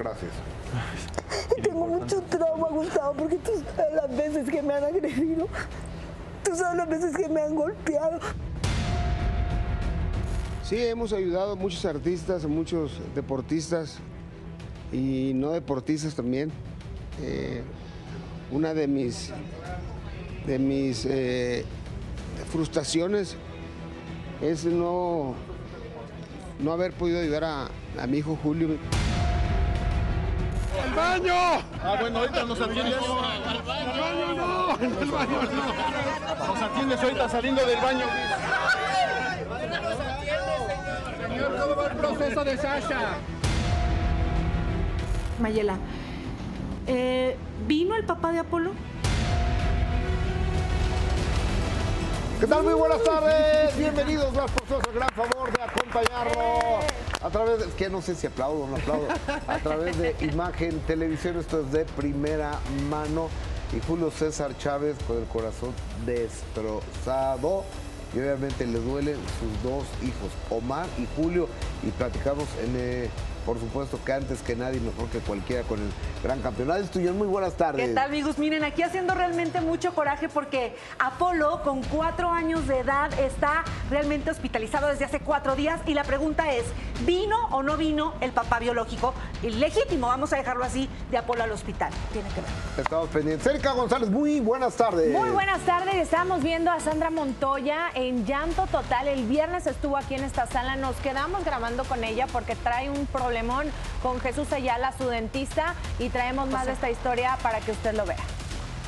Gracias. Tengo mucho trauma, Gustavo, porque tú sabes las veces que me han agredido. Tú sabes las veces que me han golpeado. Sí, hemos ayudado a muchos artistas, a muchos deportistas y no deportistas también. Eh, una de mis, de mis eh, frustraciones es no, no haber podido ayudar a, a mi hijo Julio. ¡El baño! Ah, bueno, ahorita nos atiendes. ¡El baño no! ¡El baño no! Nos atiendes ahorita saliendo del baño. Señor, ¿cómo va el proceso de Sasha? Mayela, eh, ¿vino el papá de Apolo? ¿Qué tal? Muy buenas tardes. Bienvenidos, gracias por su gran favor de acompañarnos a través de, que no sé si aplaudo o no aplaudo, a través de Imagen Televisión, esto es de primera mano. Y Julio César Chávez con el corazón destrozado. Y obviamente le duelen sus dos hijos, Omar y Julio. Y platicamos en, eh, por supuesto, que antes que nadie, mejor que cualquiera, con el gran campeonato. Estudian muy buenas tardes. ¿Qué tal, amigos? Miren, aquí haciendo realmente mucho coraje porque Apolo, con cuatro años de edad, está realmente hospitalizado desde hace cuatro días. Y la pregunta es: ¿vino o no vino el papá biológico? Legítimo, vamos a dejarlo así, de Apolo al hospital. Tiene que ver. Estamos pendientes. Erika González, muy buenas tardes. Muy buenas tardes. Estamos viendo a Sandra Montoya en llanto total. El viernes estuvo aquí en esta sala. Nos quedamos grabando con ella porque trae un con Jesús Ayala, su dentista, y traemos más de esta historia para que usted lo vea.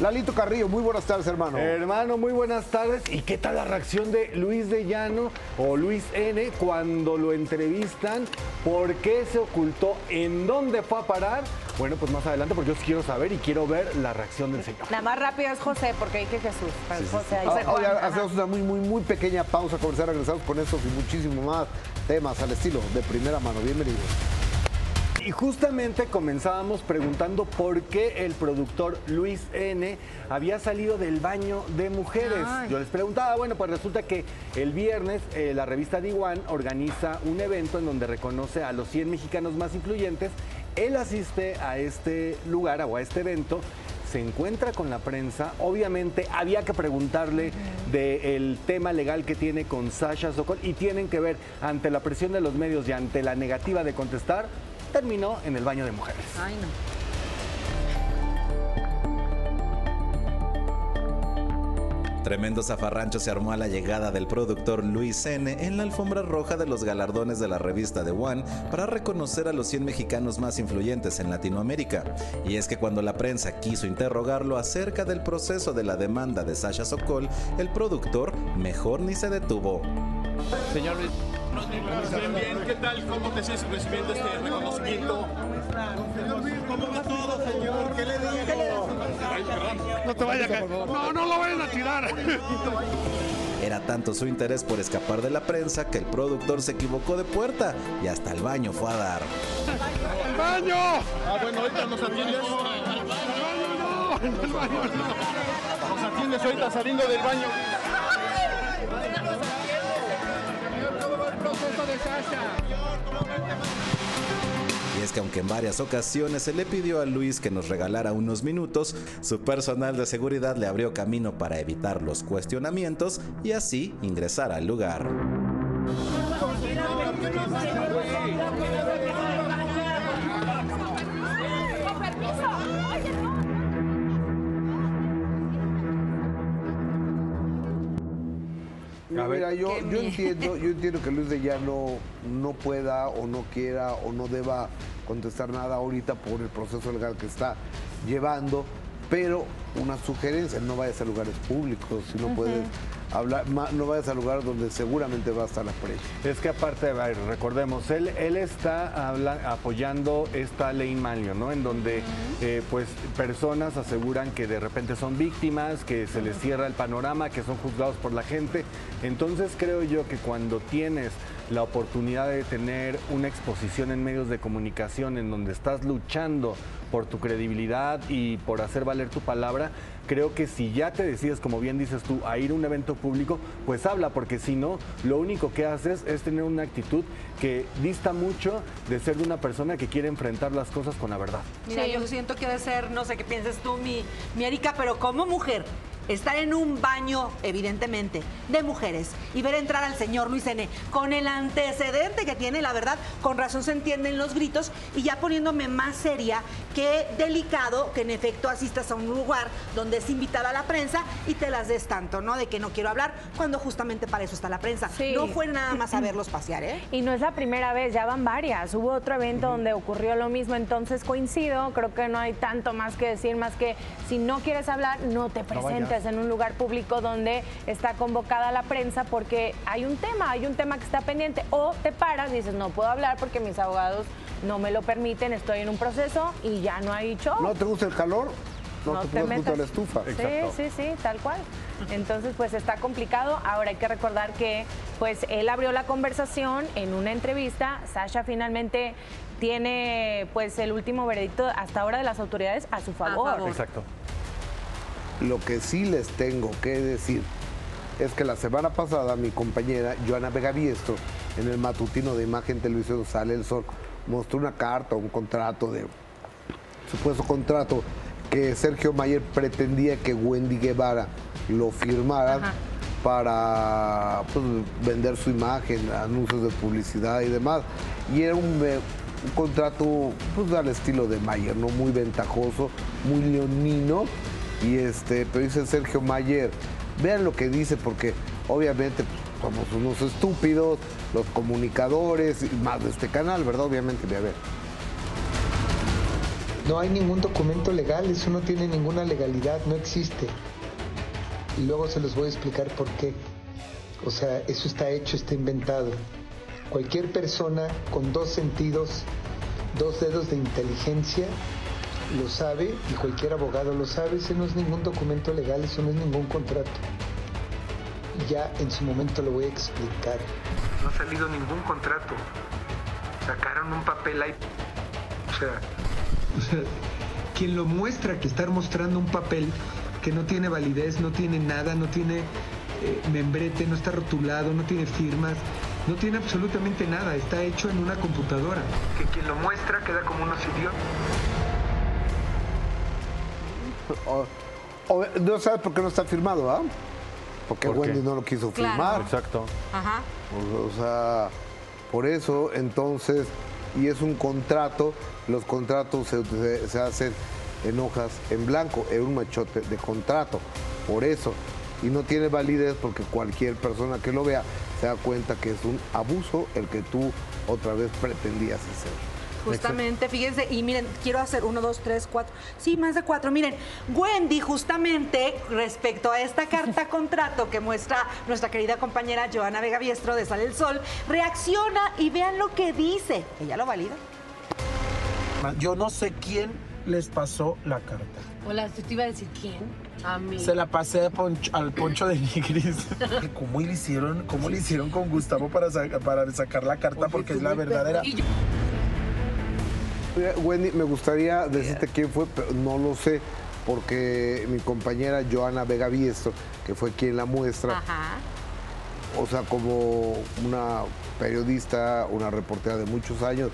Lalito Carrillo, muy buenas tardes, hermano. Hermano, muy buenas tardes. ¿Y qué tal la reacción de Luis de Llano o Luis N cuando lo entrevistan? ¿Por qué se ocultó? ¿En dónde fue a parar? Bueno, pues más adelante, porque yo sí quiero saber y quiero ver la reacción del señor. Nada más rápido es José, porque hay que Jesús. Pero José, ahí Ah, se Juan. oye, hacemos una muy, muy, muy pequeña pausa comercial. Regresamos con estos y muchísimo más temas al estilo de primera mano. Bienvenidos. Y justamente comenzábamos preguntando por qué el productor Luis N había salido del baño de mujeres. Ay. Yo les preguntaba, bueno, pues resulta que el viernes eh, la revista D1 organiza un evento en donde reconoce a los 100 mexicanos más influyentes. Él asiste a este lugar o a este evento se encuentra con la prensa. Obviamente había que preguntarle del tema legal que tiene con Sasha Sokol y tienen que ver ante la presión de los medios y ante la negativa de contestar, terminó en el baño de mujeres. Ay, no. Tremendo zafarrancho se armó a la llegada del productor Luis N. en la alfombra roja de los galardones de la revista The One para reconocer a los 100 mexicanos más influyentes en Latinoamérica. Y es que cuando la prensa quiso interrogarlo acerca del proceso de la demanda de Sasha Sokol, el productor mejor ni se detuvo. Señor Luis. Bien, bien. ¿Qué tal? ¿Cómo te sientes recibiendo este reconocimiento? ¿cómo va todo, señor? ¿Qué le digo? Ay, perdón. No te vayas a caer. No, no lo vayan a tirar. Era tanto su interés por escapar de la prensa que el productor se equivocó de puerta y hasta el baño fue a dar. ¡El baño! Ah, bueno, ahorita nos atiendes. ¡El baño no! ¡El baño no! Nos atiendes ahorita saliendo del baño. Proceso de Sasha? Y es que aunque en varias ocasiones se le pidió a Luis que nos regalara unos minutos, su personal de seguridad le abrió camino para evitar los cuestionamientos y así ingresar al lugar. Mira, yo, yo entiendo, yo entiendo que Luis de Llano no pueda o no quiera o no deba contestar nada ahorita por el proceso legal que está llevando, pero una sugerencia, no vayas a lugares públicos, si no puedes hablar, ma- no vayas a lugares donde seguramente va a estar la prensa. Es que aparte, a ver, recordemos, él, él está habla- apoyando esta ley Manlio, ¿no? En donde eh, pues personas aseguran que de repente son víctimas, que se les cierra el panorama, que son juzgados por la gente. Entonces creo yo que cuando tienes la oportunidad de tener una exposición en medios de comunicación en donde estás luchando por tu credibilidad y por hacer valer tu palabra, creo que si ya te decides, como bien dices tú, a ir a un evento público, pues habla, porque si no, lo único que haces es tener una actitud que dista mucho de ser de una persona que quiere enfrentar las cosas con la verdad. Mira, yo siento que debe ser, no sé qué pienses tú, mi, mi Erika, pero como mujer, estar en un baño, evidentemente, de mujeres y ver entrar al señor Luis N. con el antecedente que tiene, la verdad, con razón se entienden los gritos y ya poniéndome más seria, qué delicado que en efecto asistas a un lugar donde es invitada a la prensa y te las des tanto, ¿no? De que no quiero hablar, cuando justamente para eso está la prensa. Sí. No fue nada más a verlos pasear, ¿eh? Y no es la primera vez, ya van varias. Hubo otro evento donde ocurrió lo mismo, entonces coincido, creo que no hay tanto más que decir, más que si no quieres hablar, no te presentes en un lugar público donde está convocada la prensa porque hay un tema, hay un tema que está pendiente. O te paras y dices, no puedo hablar porque mis abogados no me lo permiten, estoy en un proceso y ya no hay show. ¿No te gusta el calor? No, te, junto a la estufa. Sí, sí, sí, tal cual. Entonces, pues está complicado. Ahora hay que recordar que, pues, él abrió la conversación en una entrevista. Sasha finalmente tiene, pues, el último veredicto hasta ahora de las autoridades a su favor. favor. Exacto. Lo que sí les tengo que decir es que la semana pasada mi compañera Joana Vega Biestro, en el matutino de Imagen Televisión Sale el Sol, mostró una carta, un contrato de supuesto contrato que Sergio Mayer pretendía que Wendy Guevara lo firmara para pues, vender su imagen, anuncios de publicidad y demás. Y era un, eh, un contrato pues, al estilo de Mayer, ¿no? Muy ventajoso, muy leonino. Y este, pero dice Sergio Mayer, vean lo que dice, porque obviamente pues, somos unos estúpidos, los comunicadores, más de este canal, ¿verdad? Obviamente, a ver. No hay ningún documento legal, eso no tiene ninguna legalidad, no existe. Y luego se los voy a explicar por qué. O sea, eso está hecho, está inventado. Cualquier persona con dos sentidos, dos dedos de inteligencia, lo sabe y cualquier abogado lo sabe. Ese no es ningún documento legal, eso no es ningún contrato. Ya en su momento lo voy a explicar. No ha salido ningún contrato. Sacaron un papel ahí. O sea, O sea, quien lo muestra que estar mostrando un papel que no tiene validez, no tiene nada, no tiene eh, membrete, no está rotulado, no tiene firmas, no tiene absolutamente nada, está hecho en una computadora. que quien lo muestra queda como unos idiotas. O- o- no sabes por qué no está firmado, ¿ah? Porque ¿Por qué? Wendy no lo quiso Claro. firmar. Exacto. Ajá. O, o sea, por eso, entonces, y es un contrato, los contratos se, se- se hacen en hojas en blanco, es un machote de contrato, por eso. Y no tiene validez porque cualquier persona que lo vea se da cuenta que es un abuso el que tú otra vez pretendías hacer. Justamente, fíjense, y miren, quiero hacer uno, dos, tres, cuatro, sí, más de cuatro. Miren, Wendy, justamente respecto a esta carta contrato que muestra nuestra querida compañera Joana Vega Biestro de Sale el Sol, reacciona y vean lo que dice. Ella lo valida. Yo no sé quién les pasó la carta. Hola, te iba a decir quién. A mí. Se la pasé Poncho- al poncho de Nigris. ¿Cómo le hicieron, cómo le hicieron con Gustavo para, sa- para sacar la carta? Porque es la verdadera. Eh, Wendy, me gustaría decirte quién fue, pero no lo sé, porque mi compañera Joana Vega Biestro, que fue quien la muestra, Ajá. o sea, como una periodista, una reportera de muchos años,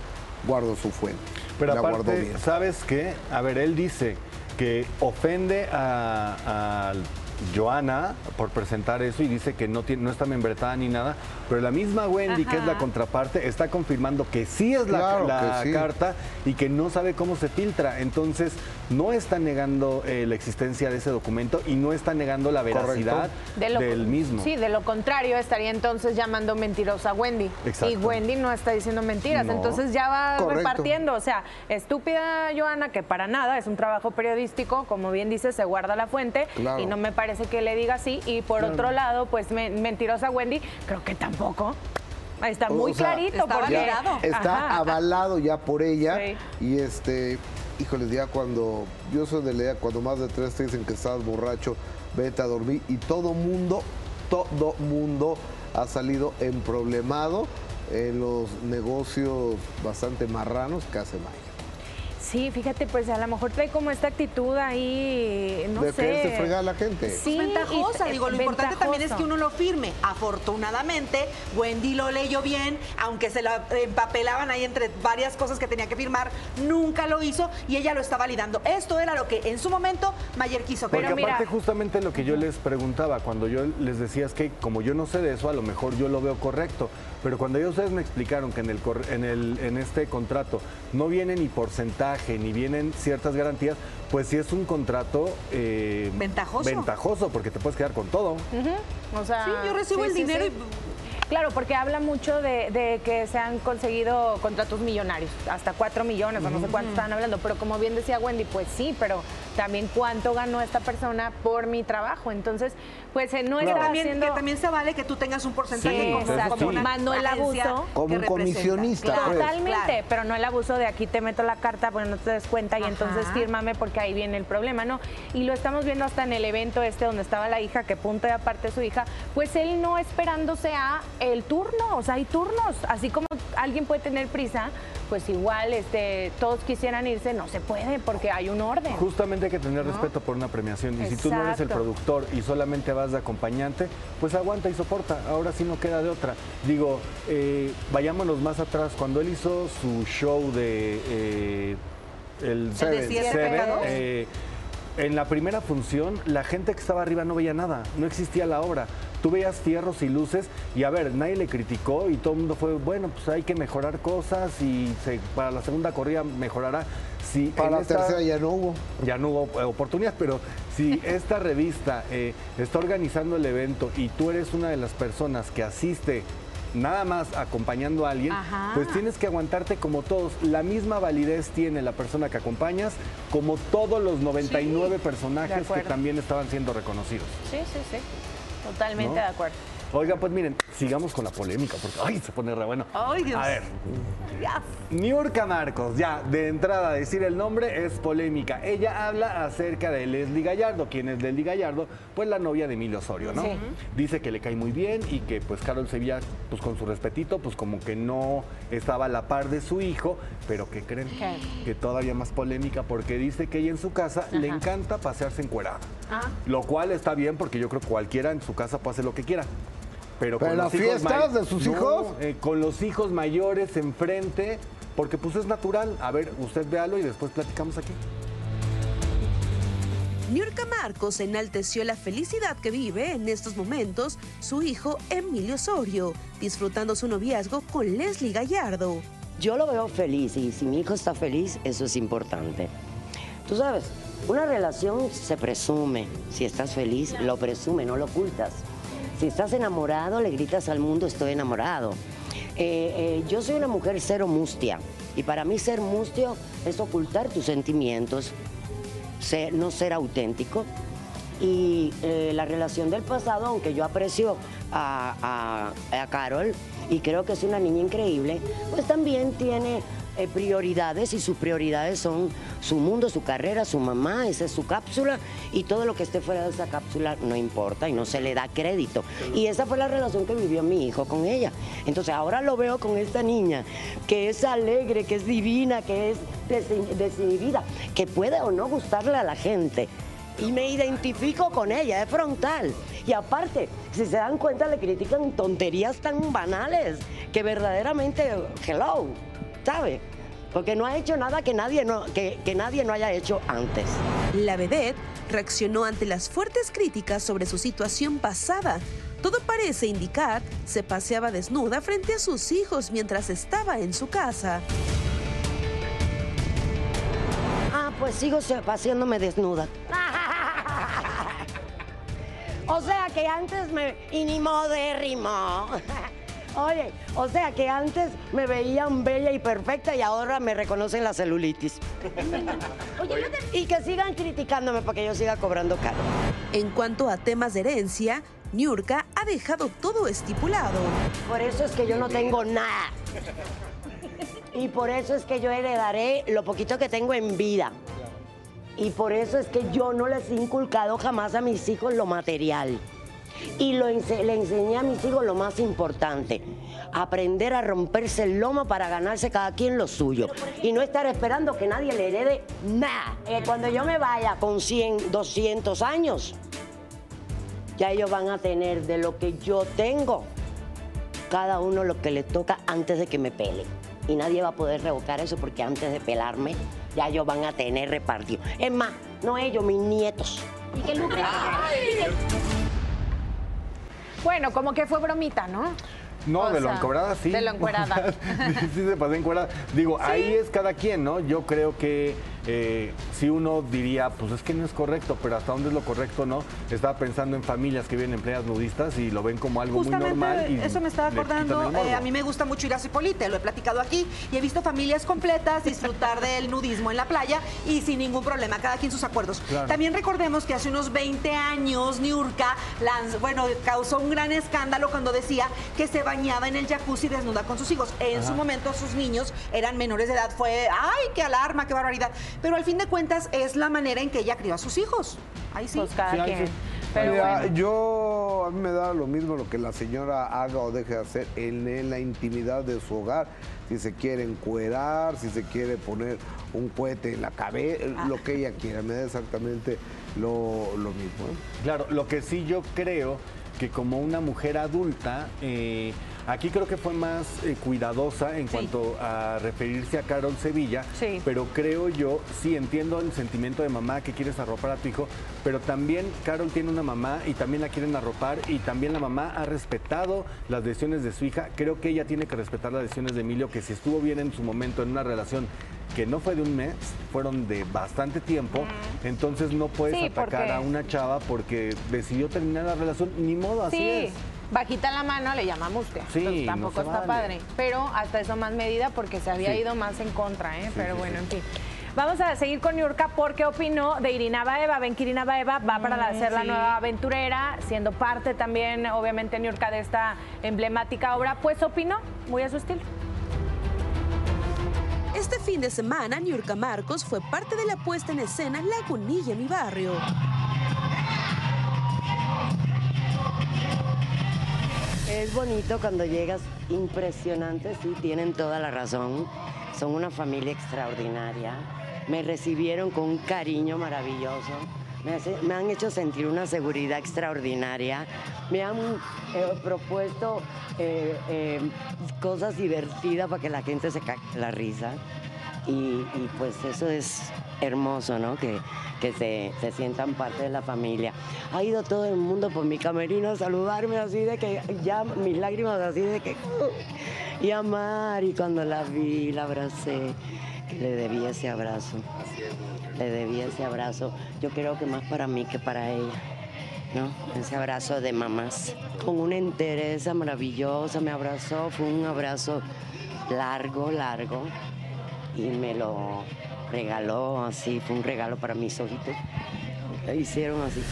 guardo su fuente. Pero la guardó aparte, bien. ¿sabes qué? A ver, él dice que ofende a, a Joana por presentar eso y dice que no, tiene, no está membretada ni nada, pero la misma Wendy, que es la contraparte, está confirmando que sí es la, Claro la que sí. carta y que no sabe cómo se filtra. Entonces, no está negando eh, la existencia de ese documento y no está negando la veracidad De lo- del mismo. Sí, de lo contrario, estaría entonces llamando mentirosa a Wendy. Exacto. Y Wendy no está diciendo mentiras. No. Entonces ya va Correcto. repartiendo. O sea, estúpida Joana, que para nada es un trabajo periodístico, como bien dice, se guarda la fuente. Claro. Y no me parece que le diga así. Y por otro lado, pues me- mentirosa Wendy, creo que tampoco. Ahí está muy O sea, clarito. está porque, validado. Está Ajá. avalado ya por ella. Sí. Y este, híjoles, ya cuando, yo soy de la idea, cuando más de tres te dicen que estás borracho, vete a dormir. Y todo mundo, todo mundo ha salido emproblemado en los negocios bastante marranos que hace Maya. Sí, fíjate, pues a lo mejor trae como esta actitud ahí, no de sé. quererse fregar a la gente. Sí, ventajosa, y- digo, lo importante también es que uno lo firme. Afortunadamente, Wendy lo leyó bien, aunque se la empapelaban ahí entre varias cosas que tenía que firmar, nunca lo hizo y ella lo está validando. Esto era lo que en su momento Mayer quiso. Porque Pero mira, aparte justamente lo que yo les preguntaba, cuando yo les decía es que como yo no sé de eso, a lo mejor yo lo veo correcto, pero cuando ya ustedes me explicaron que en, el, en, el, en este contrato no viene ni porcentaje, ni vienen ciertas garantías, pues sí es un contrato eh, Ventajoso. ventajoso, porque te puedes quedar con todo. O sea, Sí, yo recibo el dinero y- Claro, porque habla mucho de, de que se han conseguido contratos millonarios, hasta 4 millones o no sé cuánto estaban hablando, pero como bien decía Wendy, pues sí, pero también cuánto ganó esta persona por mi trabajo. Entonces, pues eh, no que está también, haciendo... que también se vale que tú tengas un porcentaje Sí, como, exacto. como una Más no el abuso. Como un comisionista, Claro, pues. Totalmente, claro. pero no el abuso de aquí te meto la carta porque no te des cuenta y Ajá. entonces fírmame porque ahí viene el problema, ¿no? Y lo estamos viendo hasta en el evento este donde estaba la hija, que punto y aparte su hija, pues él no esperándose a el turno, o sea, hay turnos, así como alguien puede tener prisa, pues igual este todos quisieran irse, no se puede porque hay un orden. Justamente hay que tener respeto por una premiación. Y si tú no eres el productor y solamente vas de acompañante, pues aguanta y soporta. Ahora sí no queda de otra. Digo, eh, vayámonos más atrás. Cuando él hizo su show de eh, el de Siete Pecados. eh, en la primera función, la gente que estaba arriba no veía nada, no existía la obra. Tú veías fierros y luces y a ver, nadie le criticó y todo el mundo fue, bueno, pues hay que mejorar cosas y se- para la segunda corrida mejorará. Si Para la esta- tercera ya no hubo. ya no hubo eh, oportunidad, pero si esta revista eh, está organizando el evento y tú eres una de las personas que asiste nada más acompañando a alguien, Ajá. pues tienes que aguantarte como todos. La misma validez tiene la persona que acompañas como todos los 99 de personajes que también estaban siendo reconocidos. Sí, sí, sí. Totalmente ¿No? de acuerdo. Oiga, pues miren, sigamos con la polémica, porque ay, se pone re bueno. Ay, Dios. A ver, Niurka Marcos, ya de entrada decir el nombre es polémica. Ella habla acerca de Leslie Gallardo, quien es Leslie Gallardo, pues la novia de Emilio Osorio, ¿no? Sí. Dice que le cae muy bien y que pues Carol Sevilla, pues con su respetito, pues como que no estaba a la par de su hijo, pero ¿qué creen? Que todavía más polémica porque dice que ella en su casa le encanta pasearse encuerada. Ah. Lo cual está bien porque yo creo que cualquiera en su casa puede hacer lo que quiera. Pero, ¿Pero con las los hijos fiestas may- de sus No, hijos? eh, con los hijos mayores enfrente, porque pues es natural. A ver, usted véalo y después platicamos aquí. Niurka Marcos enalteció la felicidad que vive en estos momentos su hijo Emilio Osorio, disfrutando su noviazgo con Leslie Gallardo. Yo lo veo feliz y si mi hijo está feliz, eso es importante. Tú sabes, una relación se presume. Si estás feliz, lo presume, no lo ocultas. Si estás enamorado, le gritas al mundo, estoy enamorado. Eh, eh, yo soy una mujer cero mustia y para mí ser mustio es ocultar tus sentimientos, no ser auténtico. Y eh, la relación del pasado, aunque yo aprecio a- a Carol y creo que es una niña increíble, pues también tiene eh, prioridades y sus prioridades son su mundo, su carrera, su mamá, esa es su cápsula y todo lo que esté fuera de esa cápsula no importa y no se le da crédito. Y esa fue la relación que vivió mi hijo con ella. Entonces ahora lo veo con esta niña que es alegre, que es divina, que es desin- desinhibida, que puede o no gustarle a la gente y me identifico con ella, es frontal. Y aparte, si se dan cuenta, le critican tonterías tan banales que verdaderamente, hello, ¿sabe? Porque no ha hecho nada que nadie no, que, que nadie no haya hecho antes. La vedette reaccionó ante las fuertes críticas sobre su situación pasada. Todo parece indicar se paseaba desnuda frente a sus hijos mientras estaba en su casa. Ah, pues sigo se- paseándome desnuda. O sea que antes me... Y ni modérrimo. Oye, o sea que antes me veían bella y perfecta y ahora me reconocen la celulitis. Y que sigan criticándome para que yo siga cobrando caro. En cuanto a temas de herencia, Niurka ha dejado todo estipulado. Por eso es que yo no tengo nada. Y por eso es que yo heredaré lo poquito que tengo en vida. Y por eso es que yo no les he inculcado jamás a mis hijos lo material. Y lo le enseñé a mis hijos lo más importante, aprender a romperse el lomo para ganarse cada quien lo suyo. Y no estar esperando que nadie le herede nada. Eh, cuando yo me vaya con 100, 200 años, ya ellos van a tener de lo que yo tengo, cada uno lo que le toca antes de que me pele. Y nadie va a poder revocar eso porque antes de pelarme, ya ellos van a tener repartido. Es más, no ellos, mis nietos. Y que lucren. Bueno, como que fue bromita, ¿no? No, O de lo sea, encuerada sí. de lo encuerada. sí, sí se pasó encuerada. Digo, ahí es cada quien, ¿no? Yo creo que eh, si uno diría, pues es que no es correcto, pero hasta dónde es lo correcto, ¿no? Estaba pensando en familias que viven en playas nudistas y lo ven como algo muy normal. y eso me estaba acordando. eh, a mí me gusta mucho ir a Cipolite, lo he platicado aquí y he visto familias completas disfrutar del nudismo en la playa y sin ningún problema, cada quien sus acuerdos. Claro. También recordemos que hace unos 20 años Niurka bueno, causó un gran escándalo cuando decía que se bañaba en el jacuzzi desnuda con sus hijos. En Ajá. su momento sus niños eran menores de edad, fue, ay, qué alarma, qué barbaridad. Pero al fin de cuentas es la manera en que ella crió a sus hijos. Ahí sí. Pues cada Sí, ahí quien. sí. Pero Mira, bueno. yo a mí me da lo mismo lo que la señora haga o deje de hacer en, en la intimidad de su hogar. Si se quiere encuerar, si se quiere poner un cohete en la cabeza, lo que ella quiera, me da exactamente lo, lo mismo. ¿eh? Claro, lo que sí yo creo que como una mujer adulta, eh, aquí creo que fue más eh, cuidadosa en cuanto a referirse a Carol Sevilla, Sí. pero creo yo, sí entiendo el sentimiento de mamá que quieres arropar a tu hijo, pero también Carol tiene una mamá y también la quieren arropar y también la mamá ha respetado las decisiones de su hija. Creo que ella tiene que respetar las decisiones de Emilio, que si estuvo bien en su momento en una relación que no fue de un mes, fueron de bastante tiempo, entonces no puedes Sí, atacar porque- a una chava porque decidió terminar la relación, ni modo, así sí, es. bajita la mano le llama mustia. Sí, Entonces, tampoco se está vale. padre. Pero hasta eso más medida porque se había Sí. ido más en contra, ¿eh? Sí, Pero sí, bueno, sí. en fin. Vamos a seguir con Niurka porque opinó de Irina Baeva. Ven que Irina Baeva va para Mm, ser la nueva aventurera, siendo parte también, obviamente, Niurka de esta emblemática obra. Pues opinó, muy a su estilo. Este fin de semana, Niurka Marcos fue parte de la puesta en escena Lagunilla, mi barrio. Es bonito cuando llegas, impresionante, sí, tienen toda la razón. Son una familia extraordinaria. Me recibieron con un cariño maravilloso. Me, han hecho sentir una seguridad extraordinaria. Me han eh, propuesto eh, eh, cosas divertidas para que la gente se cague la risa. Y, y, pues eso es hermoso, ¿no? Que, que se, se sientan parte de la familia. Ha ido todo el mundo por mi camerino a saludarme así de que ya mis lágrimas así de que... Y a Mari cuando la vi, la abracé, le debía ese abrazo. Le debía ese abrazo. Yo creo que más para mí que para ella. ¿no? Ese abrazo de mamás. Con una entereza maravillosa me abrazó, fue un abrazo largo, largo, y me lo regaló así, fue un regalo para mis ojitos. Hicieron así.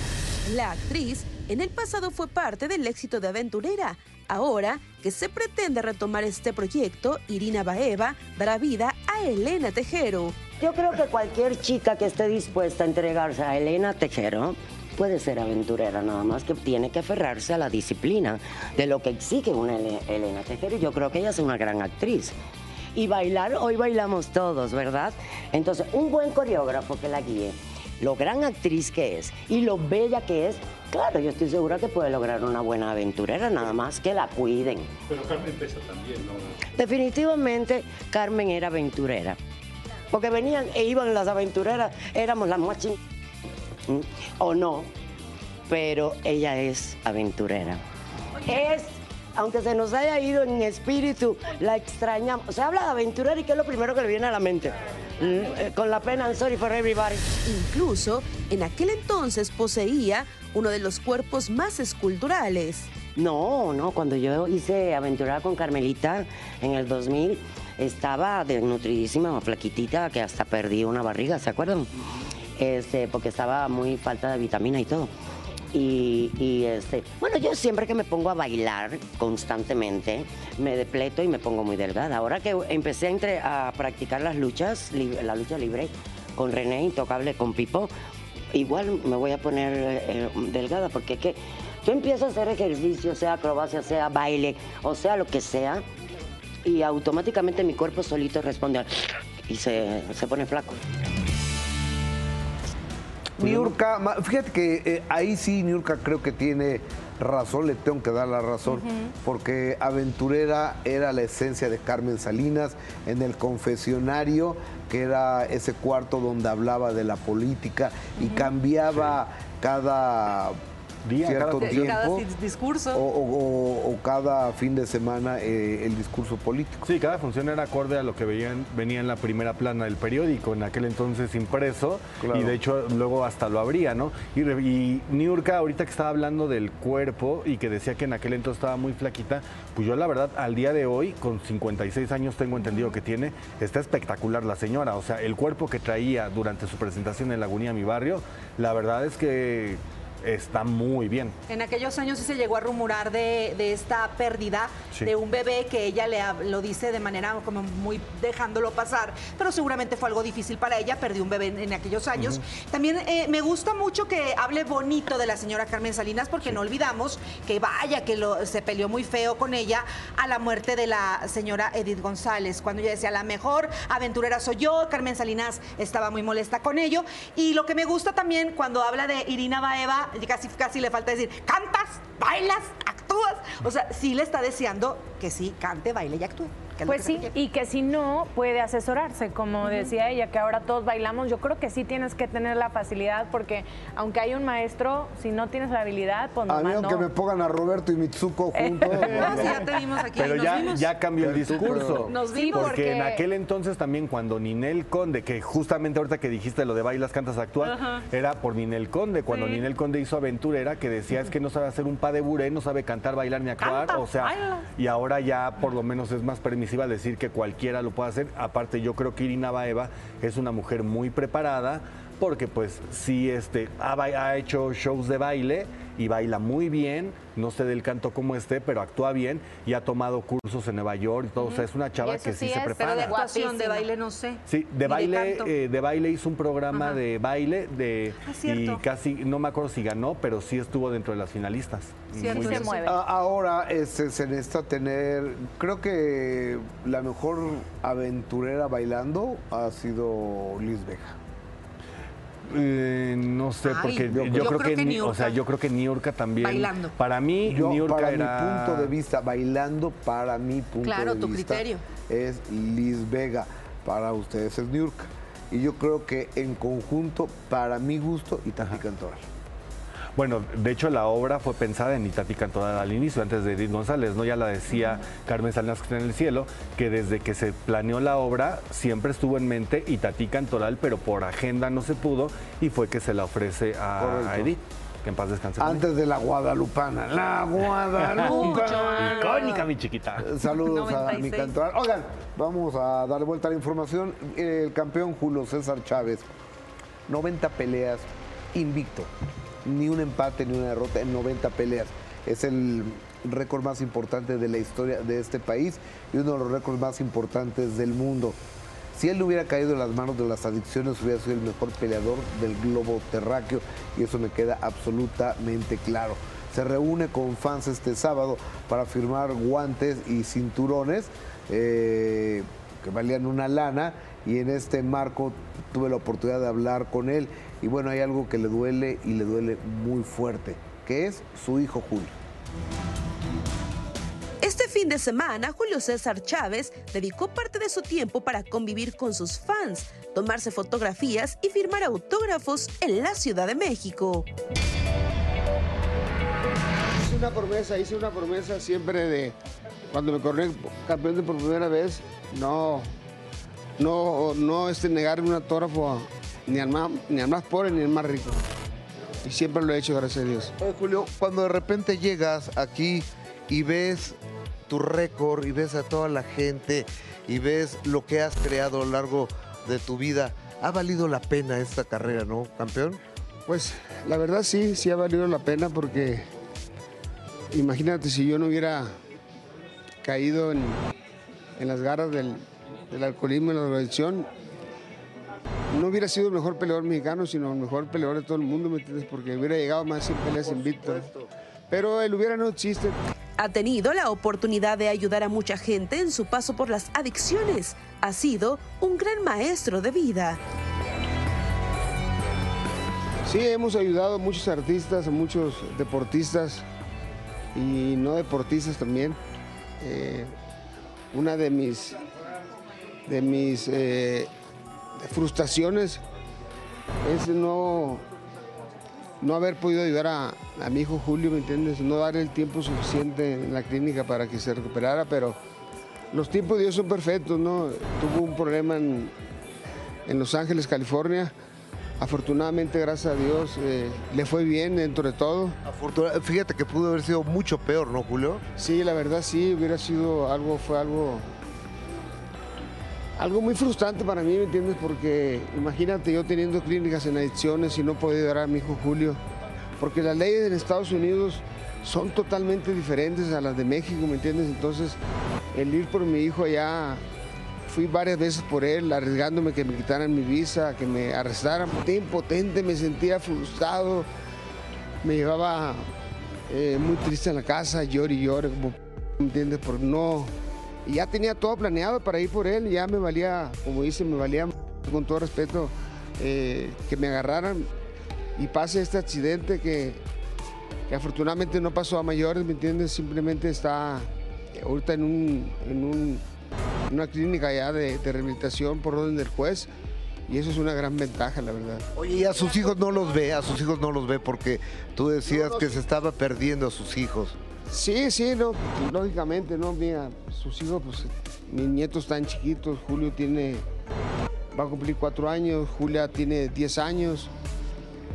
La actriz en el pasado fue parte del éxito de Aventurera. Ahora que se pretende retomar este proyecto, Irina Baeva dará vida a Elena Tejero. Yo creo que cualquier chica que esté dispuesta a entregarse a Elena Tejero puede ser aventurera, nada más que tiene que aferrarse a la disciplina de lo que exige una Ele- Elena Tejero. Yo creo que ella es una gran actriz. Y bailar, hoy bailamos todos, ¿verdad? Entonces, un buen coreógrafo que la guíe, lo gran actriz que es y lo bella que es, claro, yo estoy segura que puede lograr una buena aventurera, nada más que la cuiden. Pero Carmen Pesa también, ¿no? Definitivamente Carmen era aventurera. Porque venían e iban las aventureras, éramos las más ching... ¿m? o no, pero ella es aventurera. Es, aunque se nos haya ido en espíritu, la extrañamos. Se habla de aventurera y ¿qué es lo primero que le viene a la mente? Mm, eh, Con la pena, I'm sorry for everybody. Incluso en aquel entonces poseía uno de los cuerpos más esculturales. No, no, cuando yo hice Aventurera con Carmelita en el 2000, estaba desnutridísima, flaquitita, que hasta perdí una barriga, ¿se acuerdan? Este, porque estaba muy falta de vitamina y todo. Y, este, bueno, yo siempre que me pongo a bailar constantemente, me depleto y me pongo muy delgada. Ahora que empecé a, a practicar las luchas, la lucha libre con René, intocable con Pipo, igual me voy a poner eh, delgada, porque es que yo empiezo a hacer ejercicio, sea acrobacia, sea baile, o sea lo que sea, y automáticamente mi cuerpo solito responde al- y se, se pone flaco. Niurka, fíjate que eh, ahí sí Niurka creo que tiene razón, le tengo que dar la razón, porque Aventurera era la esencia de Carmen Salinas en el confesionario, que era ese cuarto donde hablaba de la política y cambiaba cada Día, cierto cada- tiempo. Cada discurso. O, o- o cada fin de semana eh, el discurso político. Sí, cada función era acorde a lo que veían, venía en la primera plana del periódico, en aquel entonces impreso, Claro. y de hecho luego hasta lo abría, ¿no? Y, y Niurka, ahorita que estaba hablando del cuerpo y que decía que en aquel entonces estaba muy flaquita, pues yo la verdad, al día de hoy, con 56 años tengo entendido que tiene, está espectacular la señora, o sea, el cuerpo que traía durante su presentación en Lagunía, mi barrio, la verdad es que está muy bien. En aquellos años sí se llegó a rumorar de, de esta pérdida Sí. de un bebé que ella le lo dice de manera como muy dejándolo pasar, pero seguramente fue algo difícil para ella, perdió un bebé en, en aquellos años. También eh, me gusta mucho que hable bonito de la señora Carmen Salinas, porque no olvidamos que vaya, que lo- se peleó muy feo con ella a la muerte de la señora Edith González, cuando ella decía, la mejor aventurera soy yo, Carmen Salinas estaba muy molesta con ello. Y lo que me gusta también cuando habla de Irina Baeva, casi, casi le falta decir, cantas, bailas, actúas. O sea, sí le está deseando que sí cante, baile y actúe. Pues sí, y que si no, puede asesorarse, como decía ella, que ahora todos bailamos. Yo creo que sí tienes que tener la facilidad, porque aunque hay un maestro, si no tienes la habilidad, pues A mí aunque no. me pongan a Roberto y Mitsuko juntos. Ah, sí, ya te vimos aquí, Pero ya, vimos. ya cambió el discurso. pero- Nos vimos. Porque en aquel entonces también cuando Ninel Conde, que justamente ahorita que dijiste lo de bailas, cantas, Ajá. era por Ninel Conde, cuando Sí. Ninel Conde hizo Aventurera, que decía es que no sabe hacer un pas de buré, no sabe cantar, bailar ni actuar, Canta, o sea, baila. y ahora ya por lo menos es más permisiva decir que cualquiera lo puede hacer. Aparte yo creo que Irina Baeva es una mujer muy preparada porque pues sí este, ha hecho shows de baile y baila muy bien, no sé del canto cómo esté, pero actúa bien y ha tomado cursos en Nueva York y todo, o sea, es una chava que sí, sí se es, prepara. Pero de actuación, de baile, no sé. Sí, de baile, eh, de baile hizo un programa Ajá. de baile de Ah, y casi no me acuerdo si ganó, pero sí estuvo dentro de las finalistas. Cierto, Muy se mueve. Ahora este, se necesita tener, creo que la mejor aventurera bailando ha sido Liz Vega. Eh, no sé, Ay, porque yo yo, creo creo, que que, Ni- o sea, yo creo que Niurka también. Bailando. Para mí, Yo, Niurka para era. mi punto de vista, bailando, para mi punto Claro, de tu vista, criterio. es Liz Vega. Para ustedes es Niurka. Y yo creo que en conjunto, para mi gusto, Itati Cantoral. Bueno, de hecho la obra fue pensada en Itati Cantoral al inicio, antes de Edith González, ¿no? Ya la decía Carmen Salinas que está en el cielo, que desde que se planeó la obra siempre estuvo en mente Itati Cantoral, pero por agenda no se pudo y fue que se la ofrece a, Edith. Que en paz descanse. Antes de la Guadalupana. La Guadalupana. Icónica, mi chiquita. Saludos a mi 96. cantoral. Oigan, vamos a darle vuelta a la información. El campeón Julio César Chávez, 90 peleas invicto. Ni un empate ni una derrota en 90 peleas. Es el récord más importante de la historia de este país y uno de los récords más importantes del mundo. Si él hubiera caído en las manos de las adicciones, hubiera sido el mejor peleador del globo terráqueo y eso me queda absolutamente claro. Se reúne con fans este sábado para firmar guantes y cinturones eh, que valían una lana y en este marco tuve la oportunidad de hablar con él y bueno, hay algo que le duele y le duele muy fuerte, que es su hijo Julio. Este fin de semana, Julio César Chávez dedicó parte de su tiempo para convivir con sus fans, tomarse fotografías y firmar autógrafos en la Ciudad de México. Hice una promesa, hice una promesa siempre de cuando me coroné campeón de por primera vez, no, no, no este, negar un autógrafo ni al, más, ni al más pobre ni al más rico. Y siempre lo he hecho, gracias a Dios. Oye, Julio, cuando de repente llegas aquí y ves tu récord y ves a toda la gente y ves lo que has creado a lo largo de tu vida, ¿ha valido la pena esta carrera, no, campeón? Pues la verdad sí, sí ha valido la pena porque imagínate si yo no hubiera caído en, en las garras del, del alcoholismo y la drogadicción, no hubiera sido el mejor peleador mexicano, sino el mejor peleador de todo el mundo, ¿me entiendes? Porque hubiera llegado más de 100 peleas invictas. Pero el hubiera no existe. Ha tenido la oportunidad de ayudar a mucha gente en su paso por las adicciones. Ha sido un gran maestro de vida. Sí, hemos ayudado a muchos artistas, a muchos deportistas y no deportistas también. Eh, una de mis, de mis eh, frustraciones es no, no haber podido ayudar a, a mi hijo Julio, ¿me entiendes? No darle el tiempo suficiente en la clínica para que se recuperara, pero los tiempos de Dios son perfectos, ¿no? Tuvo un problema en, en Los Ángeles, California. Afortunadamente, gracias a Dios, eh, le fue bien dentro de todo. Afortuna- Fíjate que pudo haber sido mucho peor, ¿no, Julio? Sí, la verdad sí, hubiera sido algo, fue algo, algo muy frustrante para mí, ¿me entiendes? Porque imagínate yo teniendo clínicas en adicciones y no poder ayudar a mi hijo Julio, porque las leyes en Estados Unidos son totalmente diferentes a las de México, ¿me entiendes? Entonces, el ir por mi hijo allá, fui varias veces por él, arriesgándome que me quitaran mi visa, que me arrestaran. Impotente, me sentía frustrado, me llevaba eh, muy triste en la casa, llore y llore, ¿me entiendes? Por no... Y ya tenía todo planeado para ir por él, ya me valía, como dice, me valía, con todo respeto, eh, que me agarraran y pase este accidente que, que afortunadamente no pasó a mayores, ¿me entiendes? Simplemente está ahorita en, un, en un- una clínica ya de, de rehabilitación por orden del juez y eso es una gran ventaja, la verdad. Oye, y a sus hijos no los ve, a sus hijos no los ve porque tú decías que se estaba perdiendo a sus hijos. Sí, sí, no, lógicamente, ¿no? Mira, sus hijos, pues, mis nietos están chiquitos, Julio tiene, va a cumplir cuatro años, Julia tiene diez años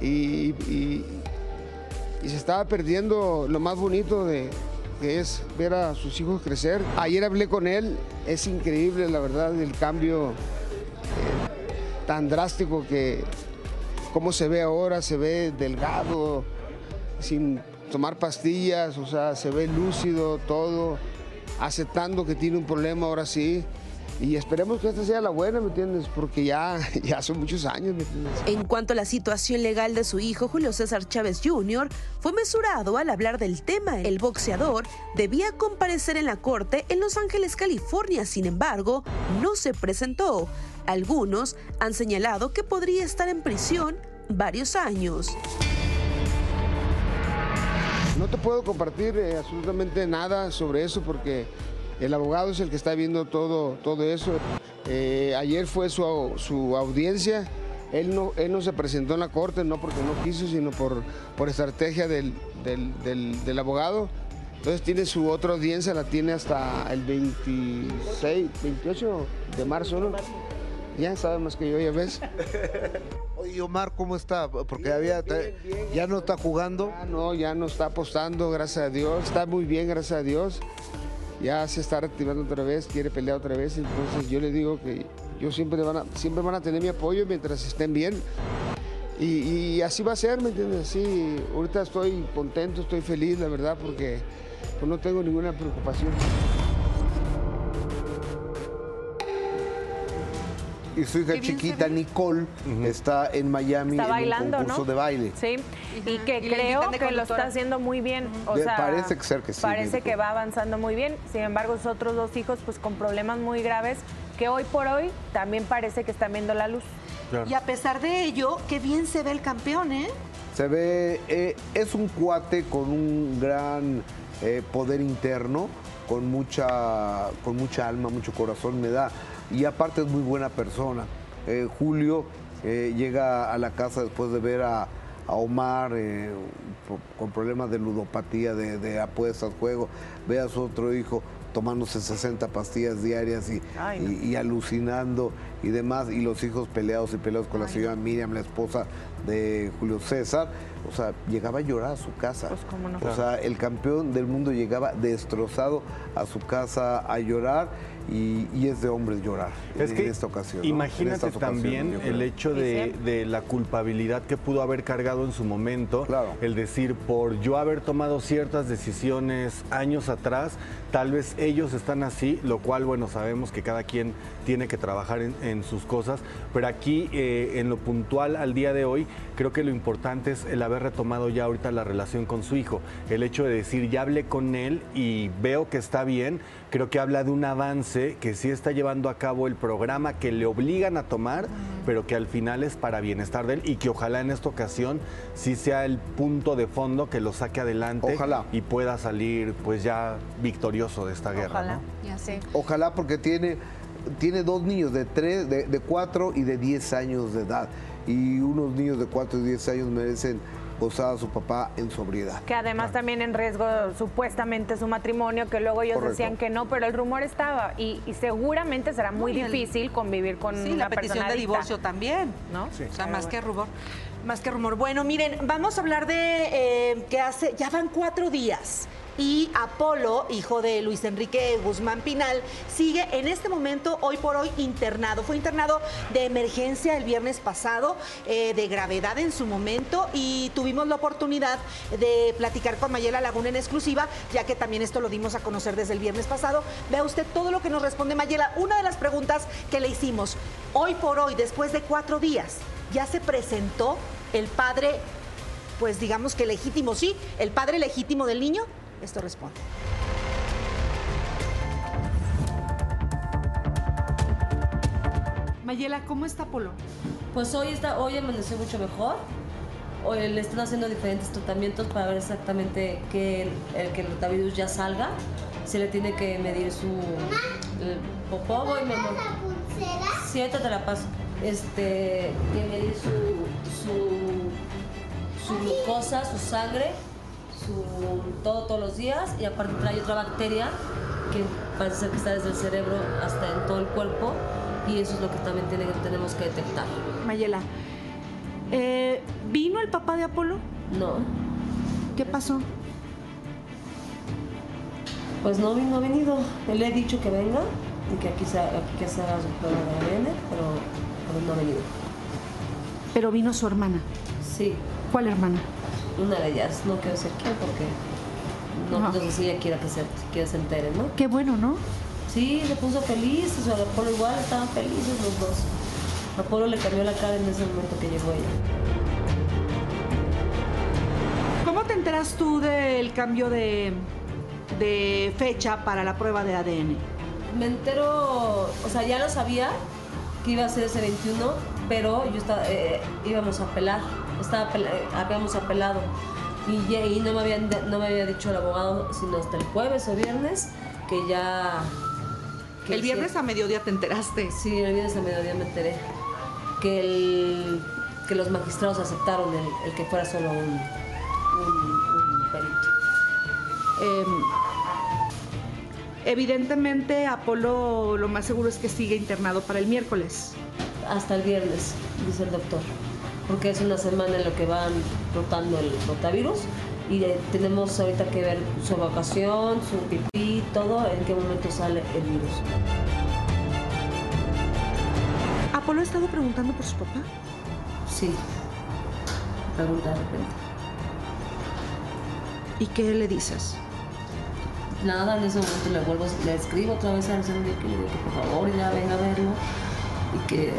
y, y- se estaba perdiendo lo más bonito de que es ver a sus hijos crecer. Ayer hablé con él, es increíble, la verdad, el cambio eh, tan drástico que cómo se ve ahora, se ve delgado, sin tomar pastillas, o sea, se ve lúcido todo, aceptando que tiene un problema ahora sí. Y esperemos que esta sea la buena, ¿me entiendes? Porque ya, ya son muchos años, ¿me entiendes? En cuanto a la situación legal de su hijo, Julio César Chávez Jr., fue mesurado al hablar del tema. El boxeador debía comparecer en la corte en Los Ángeles, California, sin embargo, no se presentó. Algunos han señalado que podría estar en prisión varios años. No te puedo compartir eh, absolutamente nada sobre eso porque el abogado es el que está viendo todo, todo eso. Eh, ayer fue su, su audiencia. Él no, él no se presentó en la corte, no porque no quiso, sino por, por estrategia del, del- del- del abogado. Entonces tiene su otra audiencia, la tiene hasta el 26, 28 de marzo, ¿no? Ya sabe más que yo, ya ves. Oye, Omar, ¿cómo está? Porque había, ya no está jugando. Ya no, ya no está apostando, gracias a Dios. Está muy bien, gracias a Dios. Ya se está reactivando otra vez, quiere pelear otra vez. Entonces yo le digo que yo siempre van a, siempre van a tener mi apoyo mientras estén bien. Y, y así va a ser, ¿me entiendes? Así, ahorita estoy contento, estoy feliz, la verdad, porque pues, no tengo ninguna preocupación. Y su hija chiquita. Nicole, está en Miami Está en bailando, un concurso ¿no? de baile. Sí, y que Y creo que lo está haciendo muy bien. O De- sea, parece que ser que sí, Parece Nico. que va avanzando muy bien. Sin embargo, sus otros dos hijos, pues con problemas muy graves, que hoy por hoy también parece que están viendo la luz. Y a pesar de ello, qué bien se ve el campeón, ¿eh? Se ve, eh, es un cuate con un gran eh, poder interno, con mucha, con mucha alma, mucho corazón me da. Y aparte es muy buena persona. Eh, Julio eh, llega a la casa después de ver a, a Omar eh, con problemas de ludopatía, de, de apuestas, juego. Ve a su otro hijo tomándose 60 pastillas diarias y, Ay, no. y- y alucinando y demás, y los hijos peleados y peleados con la señora Miriam, la esposa de Julio César. O sea, llegaba a llorar a su casa. Pues, cómo no. O sea, el campeón del mundo llegaba destrozado a su casa a llorar y, y es de hombres llorar Es en que esta ocasión. imagínate también el hecho de, de la culpabilidad que pudo haber cargado en su momento, el decir, por yo haber tomado ciertas decisiones años atrás, tal vez ellos están así, lo cual, bueno, sabemos que cada quien tiene que trabajar en, en sus cosas, pero aquí, eh, en lo puntual al día de hoy, creo que lo importante es el haber retomado ya ahorita la relación con su hijo, el hecho de decir, ya hablé con él y veo que está bien, creo que habla de un avance que sí está llevando a cabo el programa que le obligan a tomar, pero que al final es para bienestar de él y que ojalá en esta ocasión sí sea el punto de fondo que lo saque adelante Ojalá. y pueda salir pues ya victorioso de esta guerra. ¿no? Ya sé. Ojalá porque tiene, tiene dos niños de, tres, de, de 4 y de 10 años de edad. Y unos niños de 4 y 10 años merecen gozar a su papá en sobriedad. Que además también en riesgo supuestamente su matrimonio, que luego ellos Correcto. decían que no, pero el rumor estaba y, y seguramente será muy el- difícil convivir con Sí, una la petición persona de adicta. divorcio también. ¿No? O sea, Pero más bueno. que rumor. Más que rumor. Bueno, miren, vamos a hablar de eh, que hace, ya van cuatro días. Y Apolo, hijo de Luis Enrique Guzmán Pinal, sigue en este momento, hoy por hoy, internado. Fue internado de emergencia el viernes pasado, eh, de gravedad en su momento, y tuvimos la oportunidad de platicar con Mayela Laguna en exclusiva, ya que también esto lo dimos a conocer desde el viernes pasado. Vea usted todo lo que nos responde Mayela. Una de las preguntas que le hicimos, hoy por hoy, después de cuatro días, ya se presentó el padre, pues digamos que legítimo, sí, el padre legítimo del niño. Esto responde. Mayela, ¿cómo está Apolo? Pues hoy, está, hoy amaneció mucho mejor. Hoy le están haciendo diferentes tratamientos para ver exactamente que el, el- que el rotavirus ya salga. Se le tiene que medir su el popó, voy, mi amor. Sí, ahorita te la paso. Este, que medir su, su, su glucosa, su sangre, su, todo todos los días. Y aparte trae otra bacteria que parece ser que está desde el cerebro hasta en todo el cuerpo. Y eso es lo que también tiene- tenemos que detectar. Mayela, eh, ¿vino el papá de Apolo? No. ¿Qué pasó? Pues no, no ha venido. Le he dicho que venga y que aquí se, que se haga su prueba de ADN, pero, pero no ha venido. Pero vino su hermana. Sí. ¿Cuál hermana? Una de ellas, no quiero decir quién porque no, no sé si ella quiera que se, quiera se entere, ¿no? Qué bueno, ¿no? Sí, se puso feliz, o sea, Apolo igual, estaban felices los dos. Apolo le cambió la cara en ese momento que llegó ella. ¿Cómo te enteras tú del cambio de, de fecha para la prueba de ADN? Me entero, o sea, ya lo sabía que iba a ser ese 21, pero yo estaba, eh, íbamos a apelar, estaba habíamos apelado y, ya- y no, me habían, no me había dicho el abogado sino hasta el jueves o viernes que ya... que El viernes sí- a mediodía te enteraste. Sí, el viernes a mediodía me enteré que, el, que los magistrados aceptaron el, el que fuera solo un, un, un perito. Em, evidentemente, Apolo lo más seguro es que sigue internado para el miércoles. Hasta el viernes, dice el doctor, porque es una semana en lo que van rotando el rotavirus y eh, tenemos ahorita que ver su evacuación, su pipí, todo, en qué momento sale el virus. ¿Apolo ha estado preguntando por su papá? Sí, pregunta de repente. ¿Y qué le dices? Nada, en ese momento le vuelvo, le escribo otra vez a Alexander que le digo que por favor ya venga a verlo y que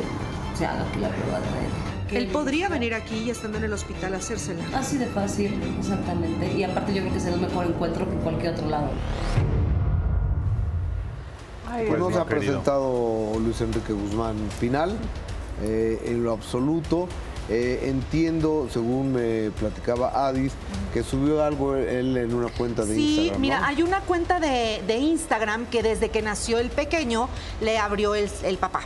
se haga aquí la prueba de ADN. Él podría venir aquí y estando en el hospital a hacérsela. Así de fácil, exactamente. Y aparte yo creo que será un mejor encuentro que cualquier otro lado. Pues no mi se ha querido. presentado Luis Enrique Guzmán Pinal eh, en lo absoluto Eh, entiendo, según me platicaba Adis, que subió algo él en una cuenta de Sí, Instagram. ¿no? mira, hay una cuenta de, de Instagram que desde que nació el pequeño le abrió el, el papá.